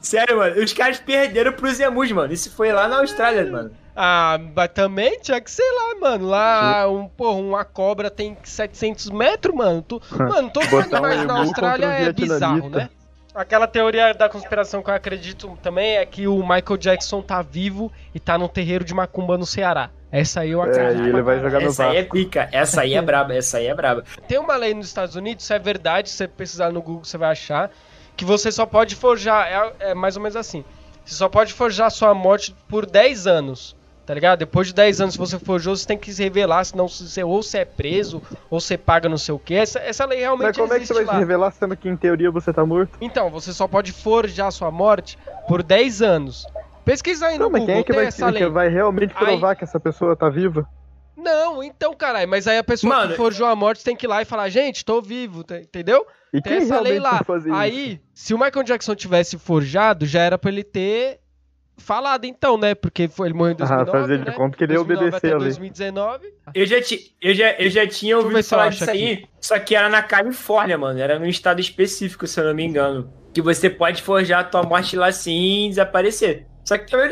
Sério, mano. Os caras perderam pros emus, mano. Isso foi lá na Austrália, mano. Ah, mas também tinha que ser lá, mano. Lá, um, porra, uma cobra tem 700 metros, mano. Tu, mano, um animais na Austrália um é bizarro, né? Aquela teoria da conspiração que eu acredito também é que o Michael Jackson tá vivo e tá num terreiro de macumba no Ceará. Essa aí eu É, acredito. e ele vai jogar no Essa aí é pica. Essa aí é braba. Essa aí é braba. Tem uma lei nos Estados Unidos, isso é verdade, se você pesquisar no Google você vai achar, que você só pode forjar, é, é mais ou menos assim, você só pode forjar sua morte por 10 anos, tá ligado? Depois de 10 anos, se você forjou, você tem que se revelar, senão você, ou você é preso, ou você paga não sei o que. Essa, essa lei realmente Mas como é que você vai lá. se revelar sendo que em teoria você tá morto? Então, você só pode forjar sua morte por 10 anos. Pesquisa aí no Não, mas Google, quem é que tem vai, essa lei. que vai realmente Aí- provar que essa pessoa tá viva? Não, então, caralho, mas aí a pessoa Mano, que forjou a morte tem que ir lá e falar, gente, tô vivo, tá- entendeu? E Tem quem essa lei lá. fazer isso? Aí, se o Michael Jackson tivesse forjado, já era pra ele ter falado então, né? Porque foi, ele morreu em 2009, Ah, fazer de né? conta que ele ia 2009 obedecer até a lei. 2019. Eu já, ti, eu já, eu já tinha ouvido falar disso aí. Só que era na Califórnia, mano. Era num estado específico, se eu não me engano. Que você pode forjar a tua morte lá sim e desaparecer. Só que também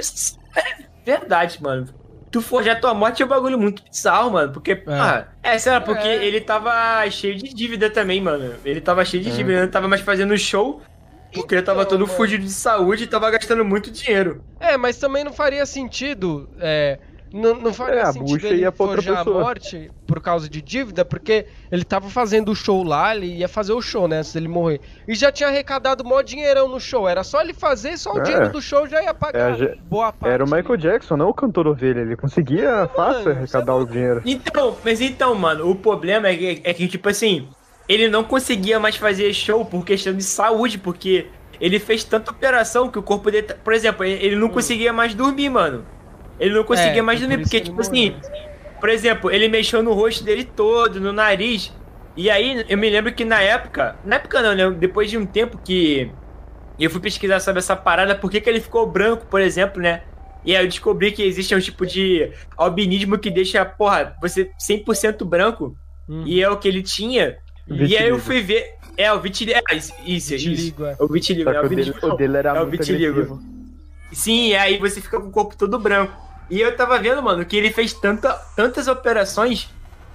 é verdade, mano. Tu forjar tua morte é um bagulho muito bizarro, mano. Porque, ah, é, sei lá, porque É. ele tava cheio de dívida também, mano. Ele tava cheio de É. dívida, ele não tava mais fazendo show. Porque ele tava Então, todo mano. fugido de saúde e tava gastando muito dinheiro. É, mas também não faria sentido. É, não, não faria É, a sentido bucha ele forjar a morte por causa de dívida, porque ele tava fazendo o show lá, ele ia fazer o show, né, antes dele morrer. E já tinha arrecadado mó dinheirão no show. Era só ele fazer, só o É. dinheiro do show já ia pagar É, boa parte. Era o Michael Jackson, não o cantor ovelha. Ele conseguia fácil mano, arrecadar o dinheiro. Então, mas então, mano, o problema é que, é que tipo assim, ele não conseguia mais fazer show por questão de saúde, porque ele fez tanta operação que o corpo dele. tá- Por exemplo, ele- não conseguia mais dormir, mano. Ele não conseguia É, mais foi dormir, por porque, tipo assim, por exemplo, ele mexeu no rosto dele todo, no nariz. E aí, eu me lembro que na época. Na época não, né? Depois de um tempo que eu fui pesquisar sobre essa parada, por que, que ele ficou branco, por exemplo, né? E aí eu descobri que existe um tipo de albinismo que deixa, porra, você 100% branco. Hum. E é o que ele tinha. E aí eu fui ver. É, o vitiligo. É, isso, isso. isso. Vitiligo, é. O vitiligo, Só é o o dele, vitiligo. o dele era É o muito vitiligo. agressivo. Sim, e aí você fica com o corpo todo branco. E eu tava vendo, mano, que ele fez tanta, tantas operações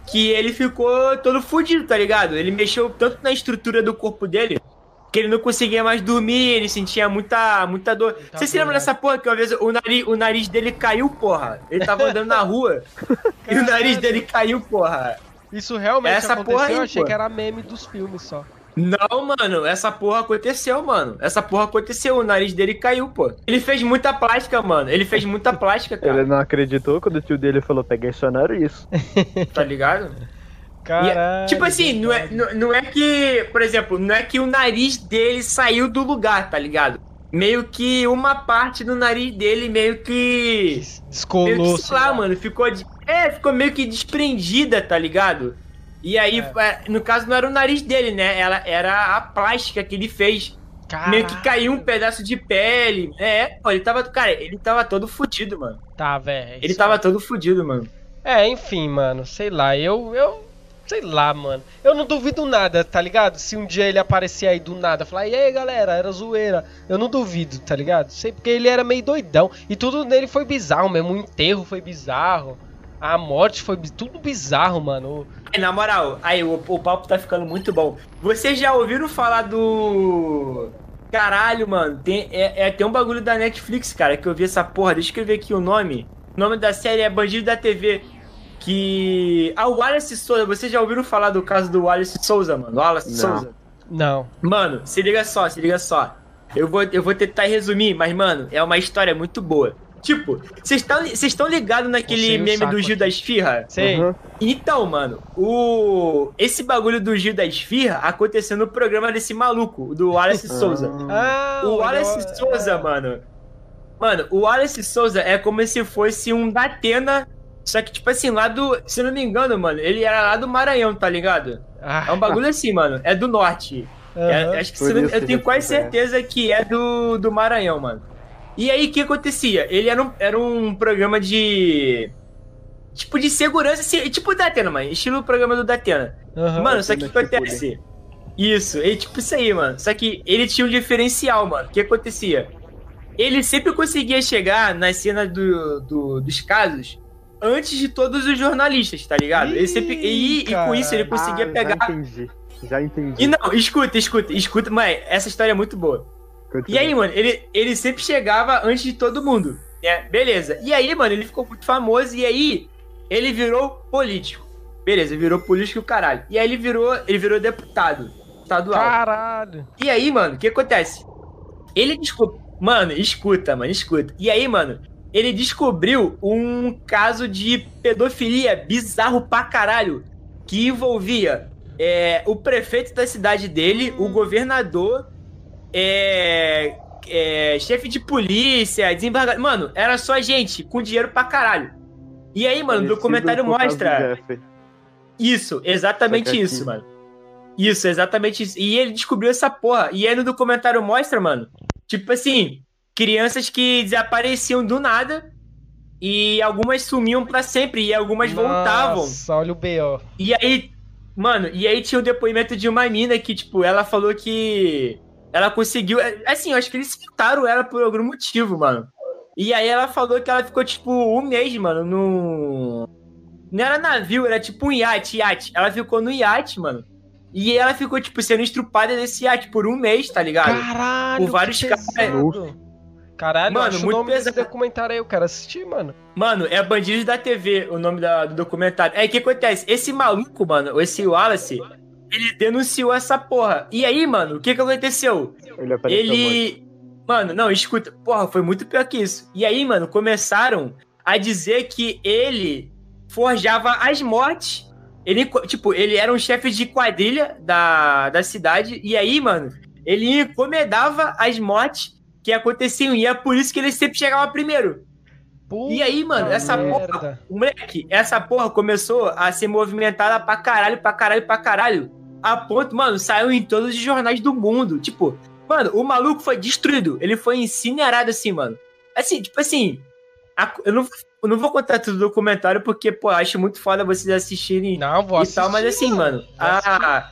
que ele ficou todo fudido, tá ligado? Ele mexeu tanto na estrutura do corpo dele que ele não conseguia mais dormir, ele sentia muita, muita dor. tá Você se lembra dessa porra que uma vez o nariz, o nariz dele caiu, porra? Ele tava andando na rua e o nariz dele caiu, porra. Isso realmente Essa aconteceu, porra aí, eu achei pô. que era meme dos filmes só. Não, mano, essa porra aconteceu, mano. Essa porra aconteceu, o nariz dele caiu, pô. Ele fez muita plástica, mano. Ele fez muita plástica, cara. Ele não acreditou quando o tio dele falou, peguei seu nariz. Tá ligado? E é- Caralho. tipo assim, não é, não, não é que, por exemplo, não é que o nariz dele saiu do lugar, tá ligado? Meio que uma parte do nariz dele meio que. Meio Descolou, que, sei lá, mano, ficou. de- é, ficou meio que desprendida, tá ligado? E aí, é, no caso, não era o nariz dele, né? Ela era a plástica que ele fez. Meio que caiu um pedaço de pele. É, pô, ele tava. Cara, ele tava todo fudido, mano. Tá, velho. Ele tava todo fudido, mano. É, enfim, mano, sei lá, eu, eu, sei lá, mano. Eu não duvido nada, tá ligado? Se um dia ele aparecer aí do nada, falar, e aí, galera, era zoeira. Eu não duvido, tá ligado? Sei porque ele era meio doidão. E tudo nele foi bizarro mesmo. O enterro foi bizarro. A morte foi tudo bizarro, mano. Na moral, aí o, o papo tá ficando muito bom. Vocês já ouviram falar do. Caralho, mano. Tem, é, é, tem um bagulho da Netflix, cara, que eu vi essa porra. Deixa eu escrever aqui o nome. O nome da série é Bandido da TV. Que. Ah, o Wallace Souza. Vocês já ouviram falar do caso do Wallace Souza, mano? Wallace Não. Souza. Não. Mano, se liga só, se liga só. Eu vou, eu vou tentar resumir, mas, mano, é uma história muito boa. Tipo, vocês estão ligados naquele meme do Gil aqui. da Esfirra? Sei. Uhum. Então, mano, o esse bagulho do Gil da Esfirra aconteceu no programa desse maluco, do Wallace Souza. Ah, O Wallace é- Souza, mano. Mano, o Wallace Souza é como se fosse um Datena, só que, tipo assim, lá do. Se eu não me engano, mano, ele era lá do Maranhão, tá ligado? Ah, É um bagulho assim, mano. É do norte. É, aham. acho que não- eu tenho quase certeza que é do, do Maranhão, mano. E aí, o que acontecia? Ele era um, era um programa de. Tipo, de segurança, assim, tipo o Datena, mano. Estilo programa do Datena. aham. Mano, só que o que Datena acontece? Isso, ele, tipo isso aí, mano. Só que ele tinha um diferencial, mano. O que acontecia? Ele sempre conseguia chegar nas cenas do, do- dos casos antes de todos os jornalistas, tá ligado? ele sempre. E, e com isso ele conseguia Ah, pegar. Já entendi. Já entendi. E não, escuta, escuta, escuta, mãe, essa história é muito boa. E aí, mano, ele, ele sempre chegava antes de todo mundo, né? Beleza. E aí, mano, ele ficou muito famoso e aí ele virou político. Beleza, virou político e o caralho. E aí ele virou, ele virou deputado estadual. Caralho. E aí, mano, o que acontece? Ele descobriu. Mano, escuta, mano, escuta. E aí, mano, ele descobriu um caso de pedofilia bizarro pra caralho. Que envolvia é, o prefeito da cidade dele, o governador, é, é, chefe de polícia, desembargador. Mano, era só gente com dinheiro pra caralho. E aí, mano, o documentário do mostra. Isso, exatamente isso, mano. Isso, exatamente isso. E ele descobriu essa porra. E aí no documentário mostra, mano, tipo assim, crianças que desapareciam do nada e algumas sumiam pra sempre e algumas voltavam. Nossa, olha o B.O. E aí, mano, e aí tinha o depoimento de uma mina que, tipo, ela falou que ela conseguiu. Assim, eu acho que eles citaram ela por algum motivo, mano. E aí ela falou que ela ficou, tipo, um mês, mano, no. Não era navio, era tipo um iate, iate. Ela ficou no iate, mano. E ela ficou, tipo, sendo estrupada nesse iate por um mês, tá ligado? Caralho, Por vários caras. Caralho, Mano, acho muito o nome desse pesado. documentário aí, eu quero assistir, mano. Mano, é Bandidos da TV o nome da- do documentário. Aí o que acontece? Esse maluco, mano, esse Wallace, ele denunciou essa porra. E aí, mano, o que que aconteceu? Ele apareceu muito. Ele. Mano, não, escuta. Porra, foi muito pior que isso. E aí, mano, começaram a dizer que ele forjava as mortes. Ele, tipo, ele era um chefe de quadrilha da, da cidade. E aí, mano, ele encomendava as mortes que aconteciam. E é por isso que ele sempre chegava primeiro. Puta E aí, mano, essa merda. porra. Moleque, essa porra começou a ser movimentada pra caralho, pra caralho, pra caralho. A ponto, mano, saiu em todos os jornais do mundo. Tipo, mano, o maluco foi destruído. Ele foi incinerado assim, mano. Assim, tipo assim. a- eu, não, eu não vou contar tudo do documentário porque, pô, acho muito foda vocês assistirem Não, vou e assistir. tal, mas assim, mano, a,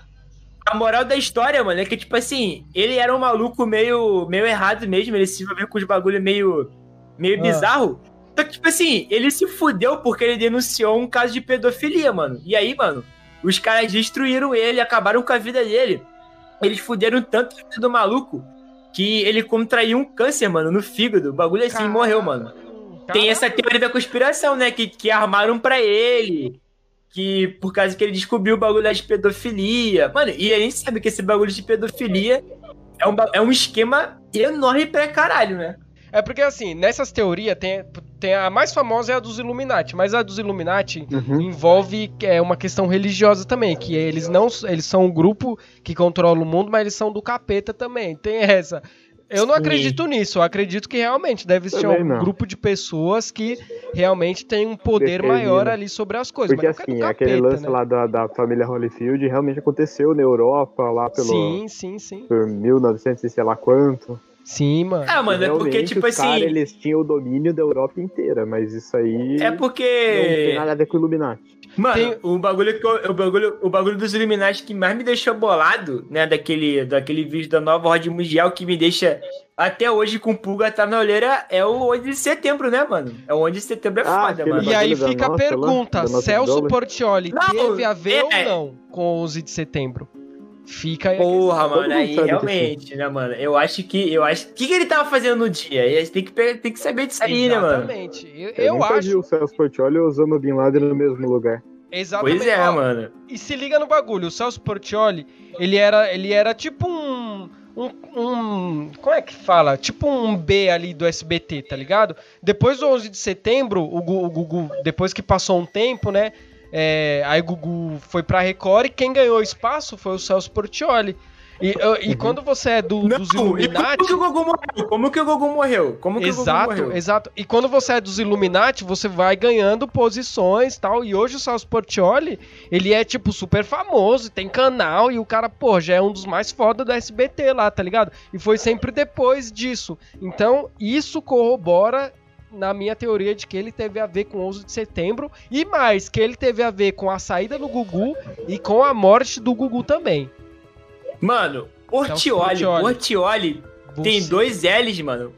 a moral da história, mano, é que, tipo assim, ele era um maluco meio, meio errado mesmo, ele se envolveu com os bagulho meio, meio Ah. bizarro. Só que, tipo assim, ele se fudeu porque ele denunciou um caso de pedofilia, mano. E aí, mano, os caras destruíram ele, acabaram com a vida dele. Eles fuderam tanto a vida do maluco que ele contraiu um câncer, mano, no fígado. O bagulho assim, Caralho. morreu, mano. Tem essa teoria da conspiração, né? Que, que armaram pra ele. Que por causa que ele descobriu o bagulho de pedofilia. Mano, e a gente sabe que esse bagulho de pedofilia é um, é um esquema enorme pra caralho, né? É porque assim, nessas teorias tem, tem a mais famosa é a dos Illuminati, mas a dos Illuminati Uhum. envolve é, uma questão religiosa também, que eles não eles são um grupo que controla o mundo, mas eles são do capeta também. Tem essa. Eu não Sim. acredito nisso, eu acredito que realmente deve ser Também um não. grupo de pessoas que realmente tem um poder Determina. maior ali sobre as coisas. Porque assim, capeta, aquele lance né? lá da, da família Holyfield realmente aconteceu na Europa, lá pelo Sim, sim, sim. por 1900 e sei lá quanto. Sim, mano. Ah, mano, é porque, tipo os assim. eles tinham o domínio da Europa inteira, mas isso aí É não tem porque. nada a ver com o Illuminati. Mano, Tem- o, bagulho que eu- o, bagulho, o bagulho dos Illuminati que mais me deixou bolado, né? Daquele, daquele vídeo da nova ordem mundial que me deixa até hoje com pulga atrás na olheira é o 11 de setembro, né, mano? É o 11 de setembro é Ah, foda, mano. E aí fica a pergunta: Celso. Portioli Não, teve a ver é- ou não com 11 de setembro? Fica aí. a Porra, mano, aí realmente, né, mano? Eu acho que. Eu acho. O que, que ele tava fazendo no dia? E aí Tem que, tem que saber disso aí, né, mano? Exatamente. Eu, Eu, eu nunca vi acho. o Celso Portioli e o Osama Bin Laden no mesmo lugar. Exatamente. Pois é, Ó, mano. E se liga no bagulho, o Celso Portioli, ele era, ele era tipo um, um, um- Como é que fala? Tipo um B ali do SBT, tá ligado? Depois do 11 de setembro, o Gugu, depois que passou um tempo, né? É, aí o Gugu foi pra Record e quem ganhou espaço foi o Celso Portioli. E, e quando você é do, dos Não, e Illuminati. como que o Gugu morreu? Como que o Gugu morreu? Como que o Gugu Exato, morreu? exato. E quando você é dos Illuminati, você vai ganhando posições e tal. E hoje o Celso Portioli, ele é, tipo, super famoso, tem canal, e o cara, pô, já é um dos mais foda do SBT lá, tá ligado? E foi sempre depois disso. Então, isso corrobora na minha teoria de que ele teve a ver com 11 de setembro. E mais, que ele teve a ver com a saída do Gugu e com a morte do Gugu também. Mano, Portioli, Portioli. Portioli tem dois L's, mano.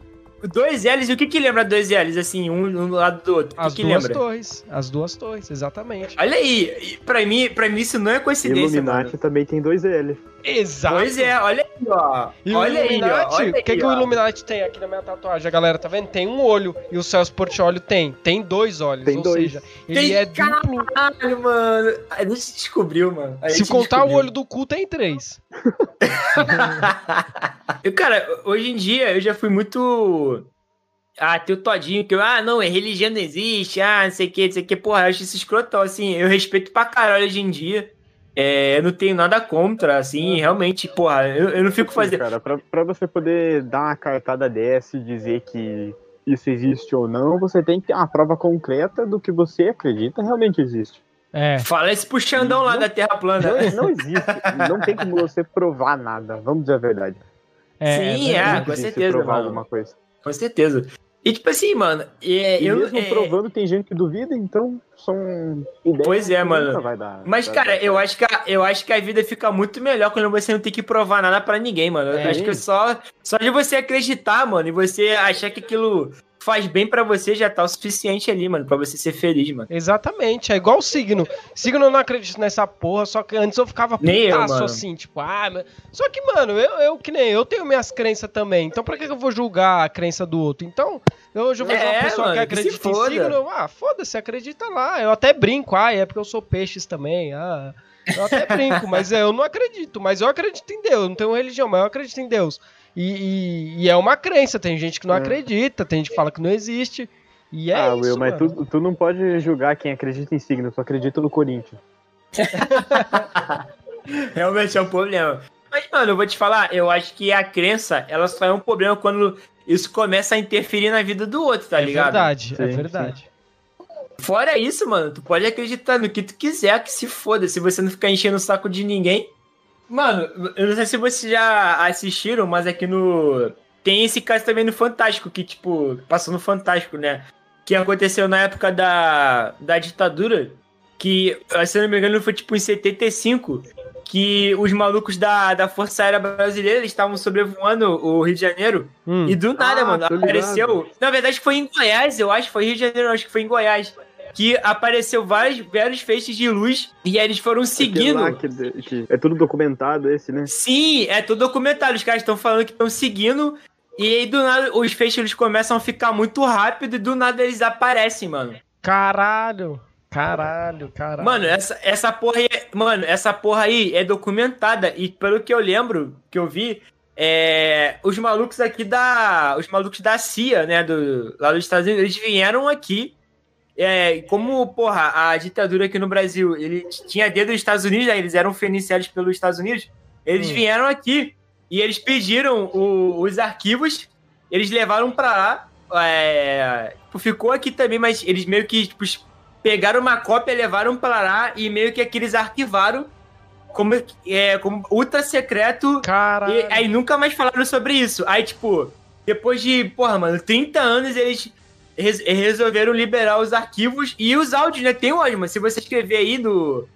Dois L's, e o que que lembra dois L's, assim, um, um do lado do outro? O As que que duas lembra? torres. As duas torres, exatamente. Olha aí, pra mim, pra mim isso não é coincidência, Illuminati mano. também tem dois L. Exato. Pois é, olha aí, ó. E o olha aí, ó. Illuminati, o que, aí, que o. Illuminati tem aqui na minha tatuagem? A galera tá vendo? Tem um olho. E o Celso Portioli tem. Tem dois olhos. Tem ou dois. seja, ele Tem é duplo. Caralho, mano. A gente descobriu, mano. A Se gente contar o descobriu. olho do cu, tem três. Cara, hoje em dia eu já fui muito. Ah, teu todinho, que eu, ah, não, é religião não existe, ah, não sei o que, não sei o que, porra, eu acho isso escrotão, assim, eu respeito pra caralho hoje em dia. É, eu não tenho nada contra, assim, realmente, porra, eu, eu não fico fazendo. cara, pra, pra você poder dar uma cartada dessa e dizer que isso existe ou não, você tem que ter uma prova concreta do que você acredita realmente existe. É. Fala esse pro Xandão lá Não- da Terra Plana. Não, não existe. Não tem como você provar nada. Vamos dizer a verdade. é Sim, é é, com certeza, provar mano. alguma coisa. Com certeza. E tipo assim, mano, é, E eu. mesmo é, provando, tem gente que duvida, então são ideias Pois é, que mano. nunca vai dar- Mas, dar cara, certo. eu acho, que a, eu acho que a vida fica muito melhor quando você não tem que provar nada pra ninguém, mano. Eu É. acho que só, só de você acreditar, mano, e você achar que aquilo faz bem pra você já tá o suficiente ali, mano, pra você ser feliz, mano. Exatamente, é igual o signo. Signo eu não acredito nessa porra, só que antes eu ficava Nem eu, putaço mano. assim, tipo, ah, mas... Só que, mano, eu, eu que nem eu tenho minhas crenças também. Então pra que que eu vou julgar a crença do outro? Então, eu hoje eu vejo É, uma pessoa mano, que que acredita em foda. signo, eu, ah, foda-se, acredita lá. Eu até brinco, ah, é porque eu sou peixes também, ah. Eu até brinco, mas eu não acredito. Mas eu acredito em Deus, eu não tenho religião, mas eu acredito em Deus. E, e- e é uma crença, tem gente que não É. acredita, tem gente que fala que não existe. E é ah, isso, Will, mas mano. tu, tu não pode julgar quem acredita em signo, tu acredita no Corinthians. Realmente é um problema. Mas, mano, eu vou te falar, eu acho que a crença, ela só é um problema quando isso começa a interferir na vida do outro, tá é ligado? verdade, é Sim, verdade. Fora isso, mano, tu pode acreditar no que tu quiser, que se foda, se você não ficar enchendo o saco de ninguém. Mano, eu não sei se vocês já assistiram, mas aqui no. Tem esse caso também no Fantástico, que, tipo, passou no Fantástico, né? Que aconteceu na época da, da ditadura, que, se eu não me engano, foi tipo em 75, que os malucos da, da Força Aérea Brasileira estavam sobrevoando o Rio de Janeiro. Hum. E do nada, Ah, mano, apareceu. Na verdade, foi em Goiás, eu acho. Foi Rio de Janeiro, acho que foi em Goiás. Que apareceu vários, vários feixes de luz e aí eles foram seguindo. Lá que- que é tudo documentado esse, né? Sim, é tudo documentado. Os caras estão falando que estão seguindo. E aí, do nada, os feixes eles começam a ficar muito rápido e do nada eles aparecem, mano. Caralho, caralho, caralho. Mano, essa, essa porra aí, mano, essa porra aí é documentada. E pelo que eu lembro, que eu vi, é, os malucos aqui da. Os malucos da CIA, né? Do, lá dos Estados Unidos, eles vieram aqui. É, como, porra, a ditadura aqui no Brasil, ele tinha dedo dos Estados Unidos, né, eles eram financiados pelos Estados Unidos, eles Hum. vieram aqui e eles pediram o- os arquivos, eles levaram pra lá, é, tipo, ficou aqui também, mas eles meio que, tipo, pegaram uma cópia, levaram pra lá e meio que aqui eles arquivaram como, é, como ultra secreto Caralho. e aí nunca mais falaram sobre isso. Aí, tipo, depois de, porra, mano, 30 anos eles res- resolveram liberar os arquivos e os áudios, né? Tem áudio, mas se você escrever aí no,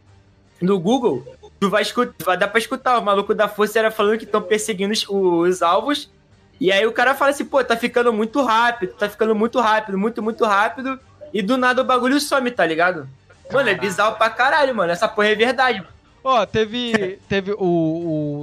no Google, tu vai escutar, vai dar pra escutar. O maluco da Força era falando que estão perseguindo os, os alvos. E aí o cara fala assim, pô, tá ficando muito rápido, tá ficando muito rápido, muito, muito rápido. E do nada o bagulho some, tá ligado? Mano, é bizarro pra caralho, mano. Essa porra é verdade. Ó, teve, teve o,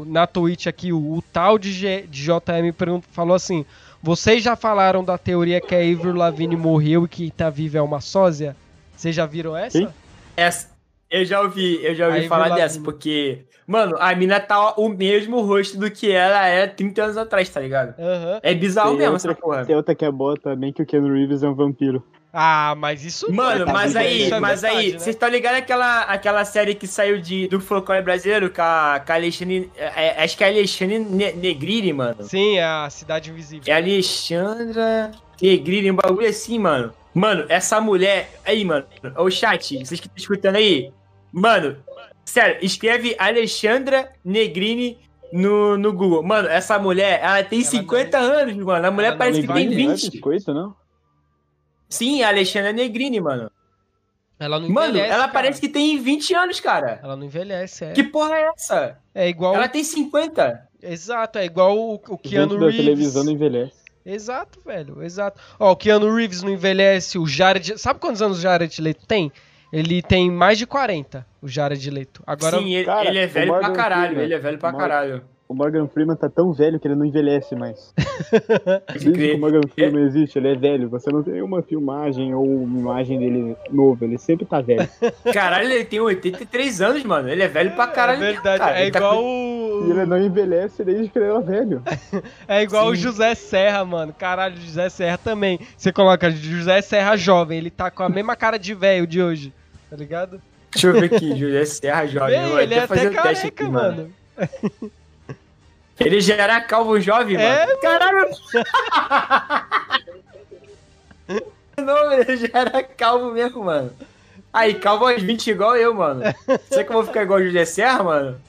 o- na Twitch aqui, o, o tal de, G, de JM falou assim: Vocês já falaram da teoria que a Avril Lavigne morreu e que tá viva é uma sósia? Vocês já viram essa? Quem? Essa, eu já ouvi, eu já ouvi Aí falar dessa, porque, mano, a mina tá o mesmo rosto do que ela era 30 anos atrás, tá ligado? Aham. É bizarro Tem mesmo outra, essa porra. tem outra que é boa também, que o Keanu Reeves é um vampiro. Ah, mas isso. Mano, tá mas aí, isso é mas verdade, aí, né? vocês estão ligados aquela, aquela série que saiu de, do folclore brasileiro com a, com a Alexandre, é, é, acho que é a Alexandre Ne- Negrini, mano. Sim, é a Cidade Invisível. É a Alexandra Negrini, um bagulho assim, mano. Mano, essa mulher, aí, mano, ô chat, vocês que estão escutando aí, mano, sério, escreve Alexandra Negrini no, no Google. Mano, essa mulher, ela tem Ela 50 anos, mano. A mulher ela não parece que tem nem- Não é 20. biscoito, não? Sim, a Alexandra Negrini, mano. Ela não Mano, envelhece. ela cara. parece que tem 20 anos, cara. Ela não envelhece, é. Que porra é essa? É igual. Ela tem 50. Exato, é igual o, o Keanu da Reeves. televisão não envelhece. Exato, velho, exato. Ó, o Keanu Reeves não envelhece, o Jared. Sabe quantos anos o Jared Leto tem? Ele tem mais de 40, o Jared Leto. Agora, Sim, ele, cara, ele é velho pra caralho. Freeman- Ele é velho pra Morgan- caralho. O Morgan Freeman tá tão velho que ele não envelhece mais. Desde que crer. o Morgan Freeman existe, ele é velho. Você não tem uma filmagem ou uma imagem dele novo, ele sempre tá velho. Caralho, ele tem 83 anos, mano. Ele é velho pra caralho. é mesmo, verdade, cara. é Ele tá igual com- E ele o. não envelhece desde que ele era velho. É igual o Sim. José Serra, mano. Caralho, o José Serra também. Você coloca José Serra jovem, ele tá com a mesma cara de velho de hoje. Tá ligado? Deixa eu ver aqui, José Serra Jovem. Ei, Vou ele é fazer até um teste careca, aqui, mano. Ele já era calvo jovem, É, mano. Caralho! Não, ele já era calvo mesmo, mano. Aí, calvo aos 20 igual eu, mano. Será que eu vou ficar igual o José Serra, mano?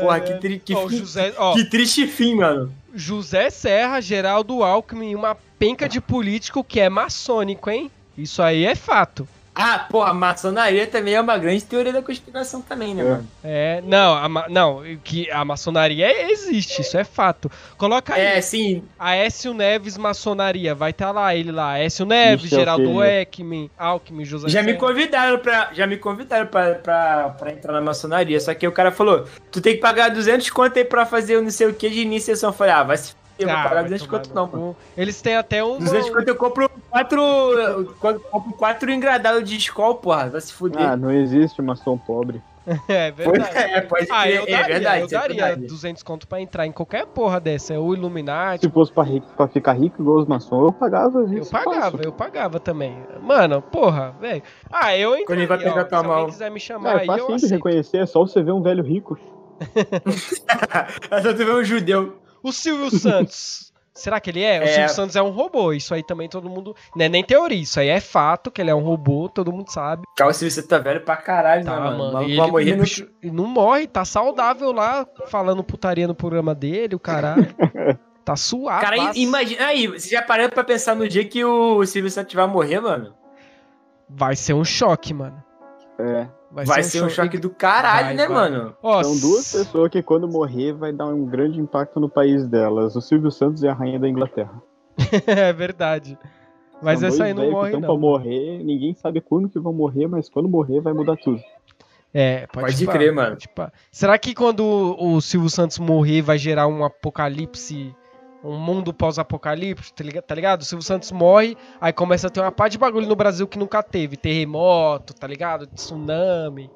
Porra, que, tri... que, Ó, o fim- José, ó, que triste fim, mano. José Serra, Geraldo Alckmin e uma penca de político que é maçônico, hein? Isso aí é fato. Ah, pô, a maçonaria também é uma grande teoria da conspiração também, né, É. mano? É, não, a, ma- não, que a maçonaria existe, isso é fato. Coloca aí, É, sim. Aécio Neves Maçonaria, vai estar lá, ele lá, Aécio Neves, Michel Geraldo Temer. Alckmin, José Já me convidaram pra, já me convidaram pra entrar na maçonaria, só que o cara falou, tu tem que pagar 200 conto aí pra fazer o não sei o que de iniciação. Eu falei, ah, vai se eu vou pagar vai 200 tomar conto no não, cu. mano. Eles têm até um. 200 conto eu compro quatro, eu compro quatro engradados de escola, porra, vai se fuder. Ah, não existe maçom pobre. É verdade. É, pode Ah, eu crer, daria, é verdade. eu é daria verdade. 200 conto pra entrar em qualquer porra dessa. É o Illuminati. Se fosse pra, rico, pra ficar rico igual os maçons, eu pagava Eu pagava, fácil. eu pagava também. Mano, porra, velho. Ah, eu Quando ele vai pegar ó, tua Se alguém mão. quiser me Não, chamar é aí, eu fácil de aceito. reconhecer, é só você ver um velho rico. É só tu ver um judeu. O Silvio Santos. Será que ele é? O É. Silvio Santos é um robô. Isso aí também todo mundo. Não é nem teoria, isso aí é fato que ele é um robô, todo mundo sabe. Cara, se você tá velho pra caralho, Tá, né, mano? mano. E ele, morrer e no... bicho- e não morre, tá saudável lá, falando putaria no programa dele, o caralho. Tá suave. Cara, passa. imagina. Aí, você já parou pra pensar no dia que o Silvio Santos vai morrer, mano? Vai ser um choque, mano. É. Vai, ser um choque do caralho, Vai, né, vai. mano? Ó, São duas pessoas que quando morrer vai dar um grande impacto no país delas. O Silvio Santos e a rainha da Inglaterra. é verdade. Mas São essa aí não morre, não. pra morrer, ninguém sabe quando que vão morrer, mas quando morrer vai mudar tudo. É, pode, Pode crer, mano. pode. Será que quando o o Silvio Santos morrer vai gerar um apocalipse, um mundo pós-apocalipse, tá tá ligado? O Silvio Santos morre, aí começa a ter uma pá de bagulho no Brasil que nunca teve. Terremoto, tá ligado? Tsunami.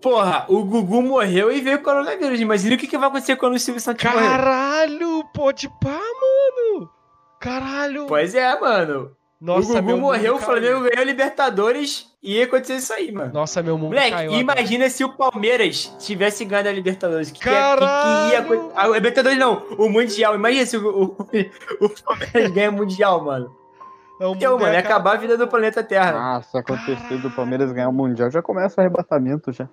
Porra, o Gugu morreu e veio o coronavírus. Imagina o que, que vai acontecer quando o Silvio Santos morrer. Caralho, pode pá, mano. Caralho. Pois é, mano. Nossa, o Gugu mundo morreu, o caiu. Flamengo ganhou a Libertadores e ia acontecer isso aí, mano. Nossa, meu mundo Moleque, caiu agora. imagina se o Palmeiras tivesse ganho a Libertadores. Que, que- que Caralho! ia, a Libertadores não, o Mundial. Imagina se o, o, o Palmeiras ganha o Mundial, mano. É Então, mano, ia ia acabar a vida do planeta Terra. Ah, se acontecer do Palmeiras ganhar o Mundial, já começa o arrebatamento já.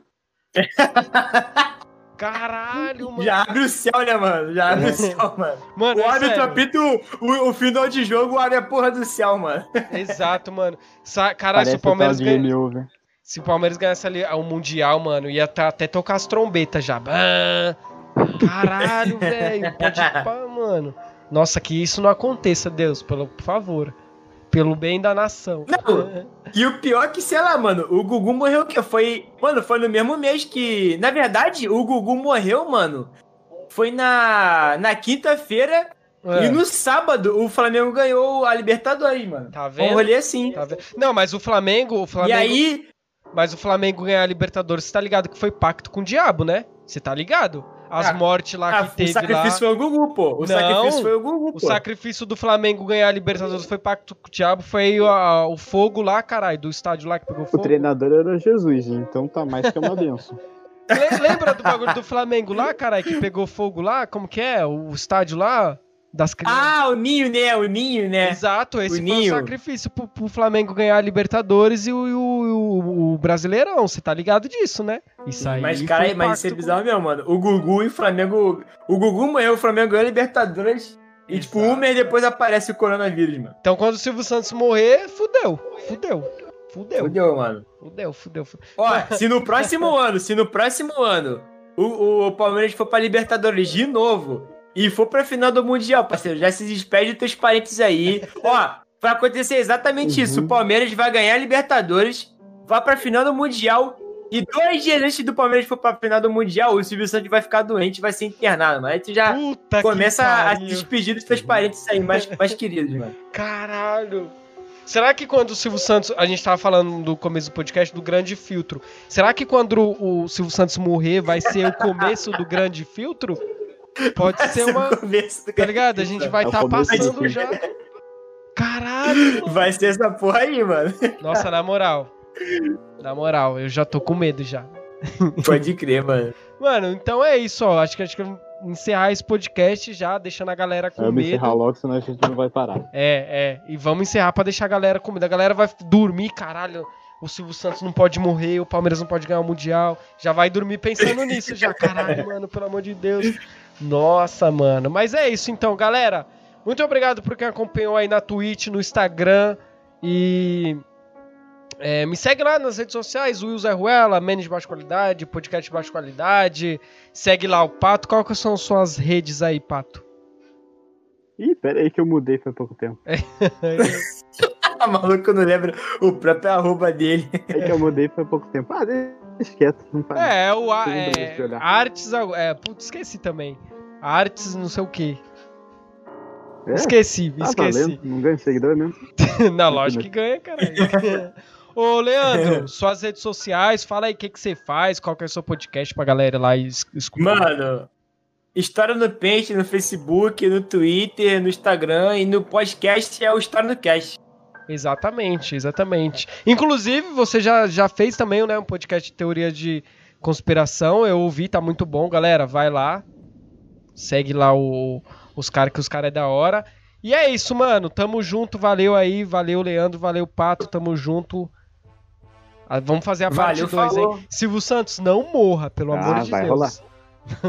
Caralho, mano. Já abre o céu, né, mano? Já abre o céu, mano. Mano, o é árbitro apita o, o, o final de jogo, abre a porra do céu, mano. Exato, mano. Caralho, se o Palmeiras ganha... Se o Palmeiras ganhasse ali o Mundial, mano, ia tá- até tocar as trombetas já. Caralho, velho. Pode pá, mano. Nossa, que isso não aconteça, Deus, pelo, por favor. Pelo bem da nação. Não. E o pior é que, sei lá, mano, o Gugu morreu o quê? Foi. Mano, foi no mesmo mês que. Na verdade, o Gugu morreu, mano. Foi na, na quinta-feira É, e no sábado o Flamengo ganhou a Libertadores, mano. Tá Um vendo? rolê assim. Tá vendo? Não, mas o Flamengo, o Flamengo, E aí, mas o Flamengo ganhar a Libertadores, você tá ligado que foi pacto com o diabo, né? Você tá ligado? As Ah, mortes lá ah, que o teve lá. sacrifício foi o Gugu, pô. O Não, sacrifício foi o Gugu, O pô. sacrifício do Flamengo ganhar a Libertadores foi pacto com o diabo, foi a- o fogo lá, caralho, do estádio lá que pegou O fogo. treinador era Jesus, então tá mais que uma benção. Le- Lembra do bagulho do Flamengo lá, caralho, que pegou fogo lá? Como que é? O estádio lá das crianças. Ah, o Ninho, né? O Ninho, né? Exato, esse o foi Ninho. o sacrifício pro, pro Flamengo ganhar a Libertadores e o, o- o- Brasileirão. Você tá ligado disso, né? Isso aí. Mas, cara, um mas isso é bizarro mesmo, mano. O Gugu e o Flamengo. O Gugu morreu, o Flamengo ganhou a Libertadores. E, tipo, um Exato. mês depois aparece o coronavírus, mano. Então quando o Silvio Santos morrer, fudeu. Fudeu. Fudeu. Fudeu, mano. Fudeu, fudeu, fudeu. Ó, se no próximo ano, se no próximo ano o, o Palmeiras for pra Libertadores de novo e for pra final do Mundial, parceiro, já se despede dos teus parentes aí. Ó, vai acontecer exatamente isso. O Palmeiras vai ganhar a Libertadores, vai pra final do Mundial. E dois dias antes do Palmeiras for pra final do Mundial, o Silvio Santos vai ficar doente, vai ser internado, mano. Aí tu já Puta começa a se despedir dos teus parentes aí, mais, mais queridos, mano. Caralho. Será que quando o Silvio Santos. A gente tava falando no começo do podcast do grande filtro. Será que quando o, o Silvio Santos morrer vai ser o começo do grande filtro? Pode ser uma. Começo do Tá ligado? A gente vai É estar começo do passando já. Caralho! mano. Vai ser essa porra aí, mano. Nossa, na moral. Na moral, eu já tô com medo já. Pode crer, mano. Mano, então é isso, ó. Acho que acho que encerrar esse podcast já, deixando a galera com Vamos medo. encerrar logo, senão a gente não vai parar. É, é. E vamos encerrar pra deixar a galera com medo. A galera vai dormir, caralho. O Silvio Santos não pode morrer, o Palmeiras não pode ganhar o Mundial. Já vai dormir pensando nisso já. Caralho, mano, pelo amor de Deus. Nossa, mano. Mas é isso então, galera. Muito obrigado por quem acompanhou aí na Twitch, no Instagram. E. é, me segue lá nas redes sociais, Will Zé Ruela, Menos de Baixa Qualidade, Podcast de Baixa Qualidade. Segue lá o Pato. Qual que são suas redes aí, Pato? Ih, pera aí que eu mudei faz pouco tempo. A maluco não lembra o próprio arroba dele. É que eu mudei faz pouco tempo. Ah, deixa quieto, não faz. É, o a- é. Artes. É, putz, esqueci também. Artes não sei o que. É? Esqueci, Ah, esqueci. valendo, não ganha seguidor mesmo. Não, lógico que ganha, caralho. Ô, Leandro, suas redes sociais, fala aí o que, que você faz, qual que é o seu podcast pra galera lá es- escutar. Mano, História no Pente no Facebook, no Twitter, no Instagram e no podcast é o História no Cast. Exatamente, exatamente. Inclusive, você já, já fez também né, um podcast de teoria de conspiração. Eu ouvi, tá muito bom, galera. Vai lá. Segue lá o- os caras, que os caras é da hora. E é isso, mano. Tamo junto. Valeu aí. Valeu, Leandro. Valeu, Pato. Tamo junto. Ah, vamos fazer a parte Valeu, 2, falou. hein? Silvio Santos, não morra, pelo Ah, amor de vai Deus. rolar.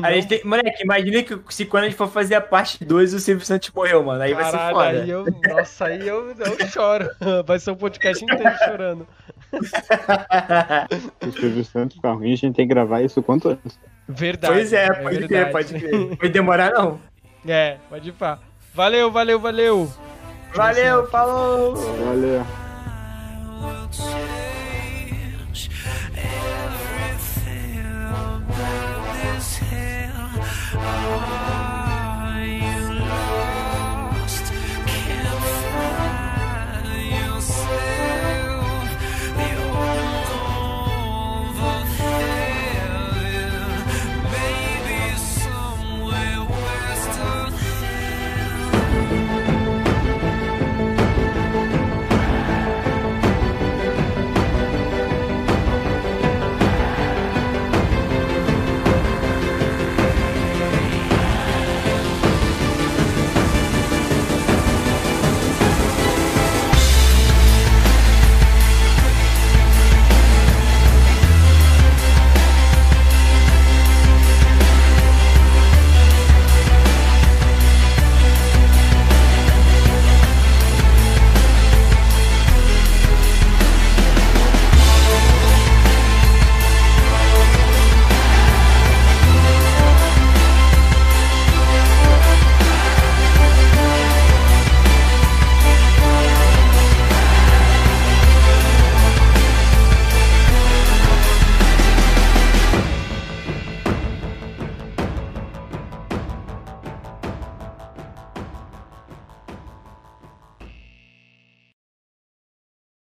A gente tem, moleque, imagina que se quando a gente for fazer a parte 2, o Silvio Santos morreu, mano. Aí vai ser Caralho, foda. aí eu, nossa, aí eu, eu choro. Vai ser um podcast inteiro chorando. Se o Silvio Santos ficar ruim, a gente tem que gravar isso quanto antes. Verdade. Pois é, pode verdade. crer, pode crer. Vai demorar, não. É, pode ir pá. Valeu, valeu, valeu. Valeu, falou! Valeu.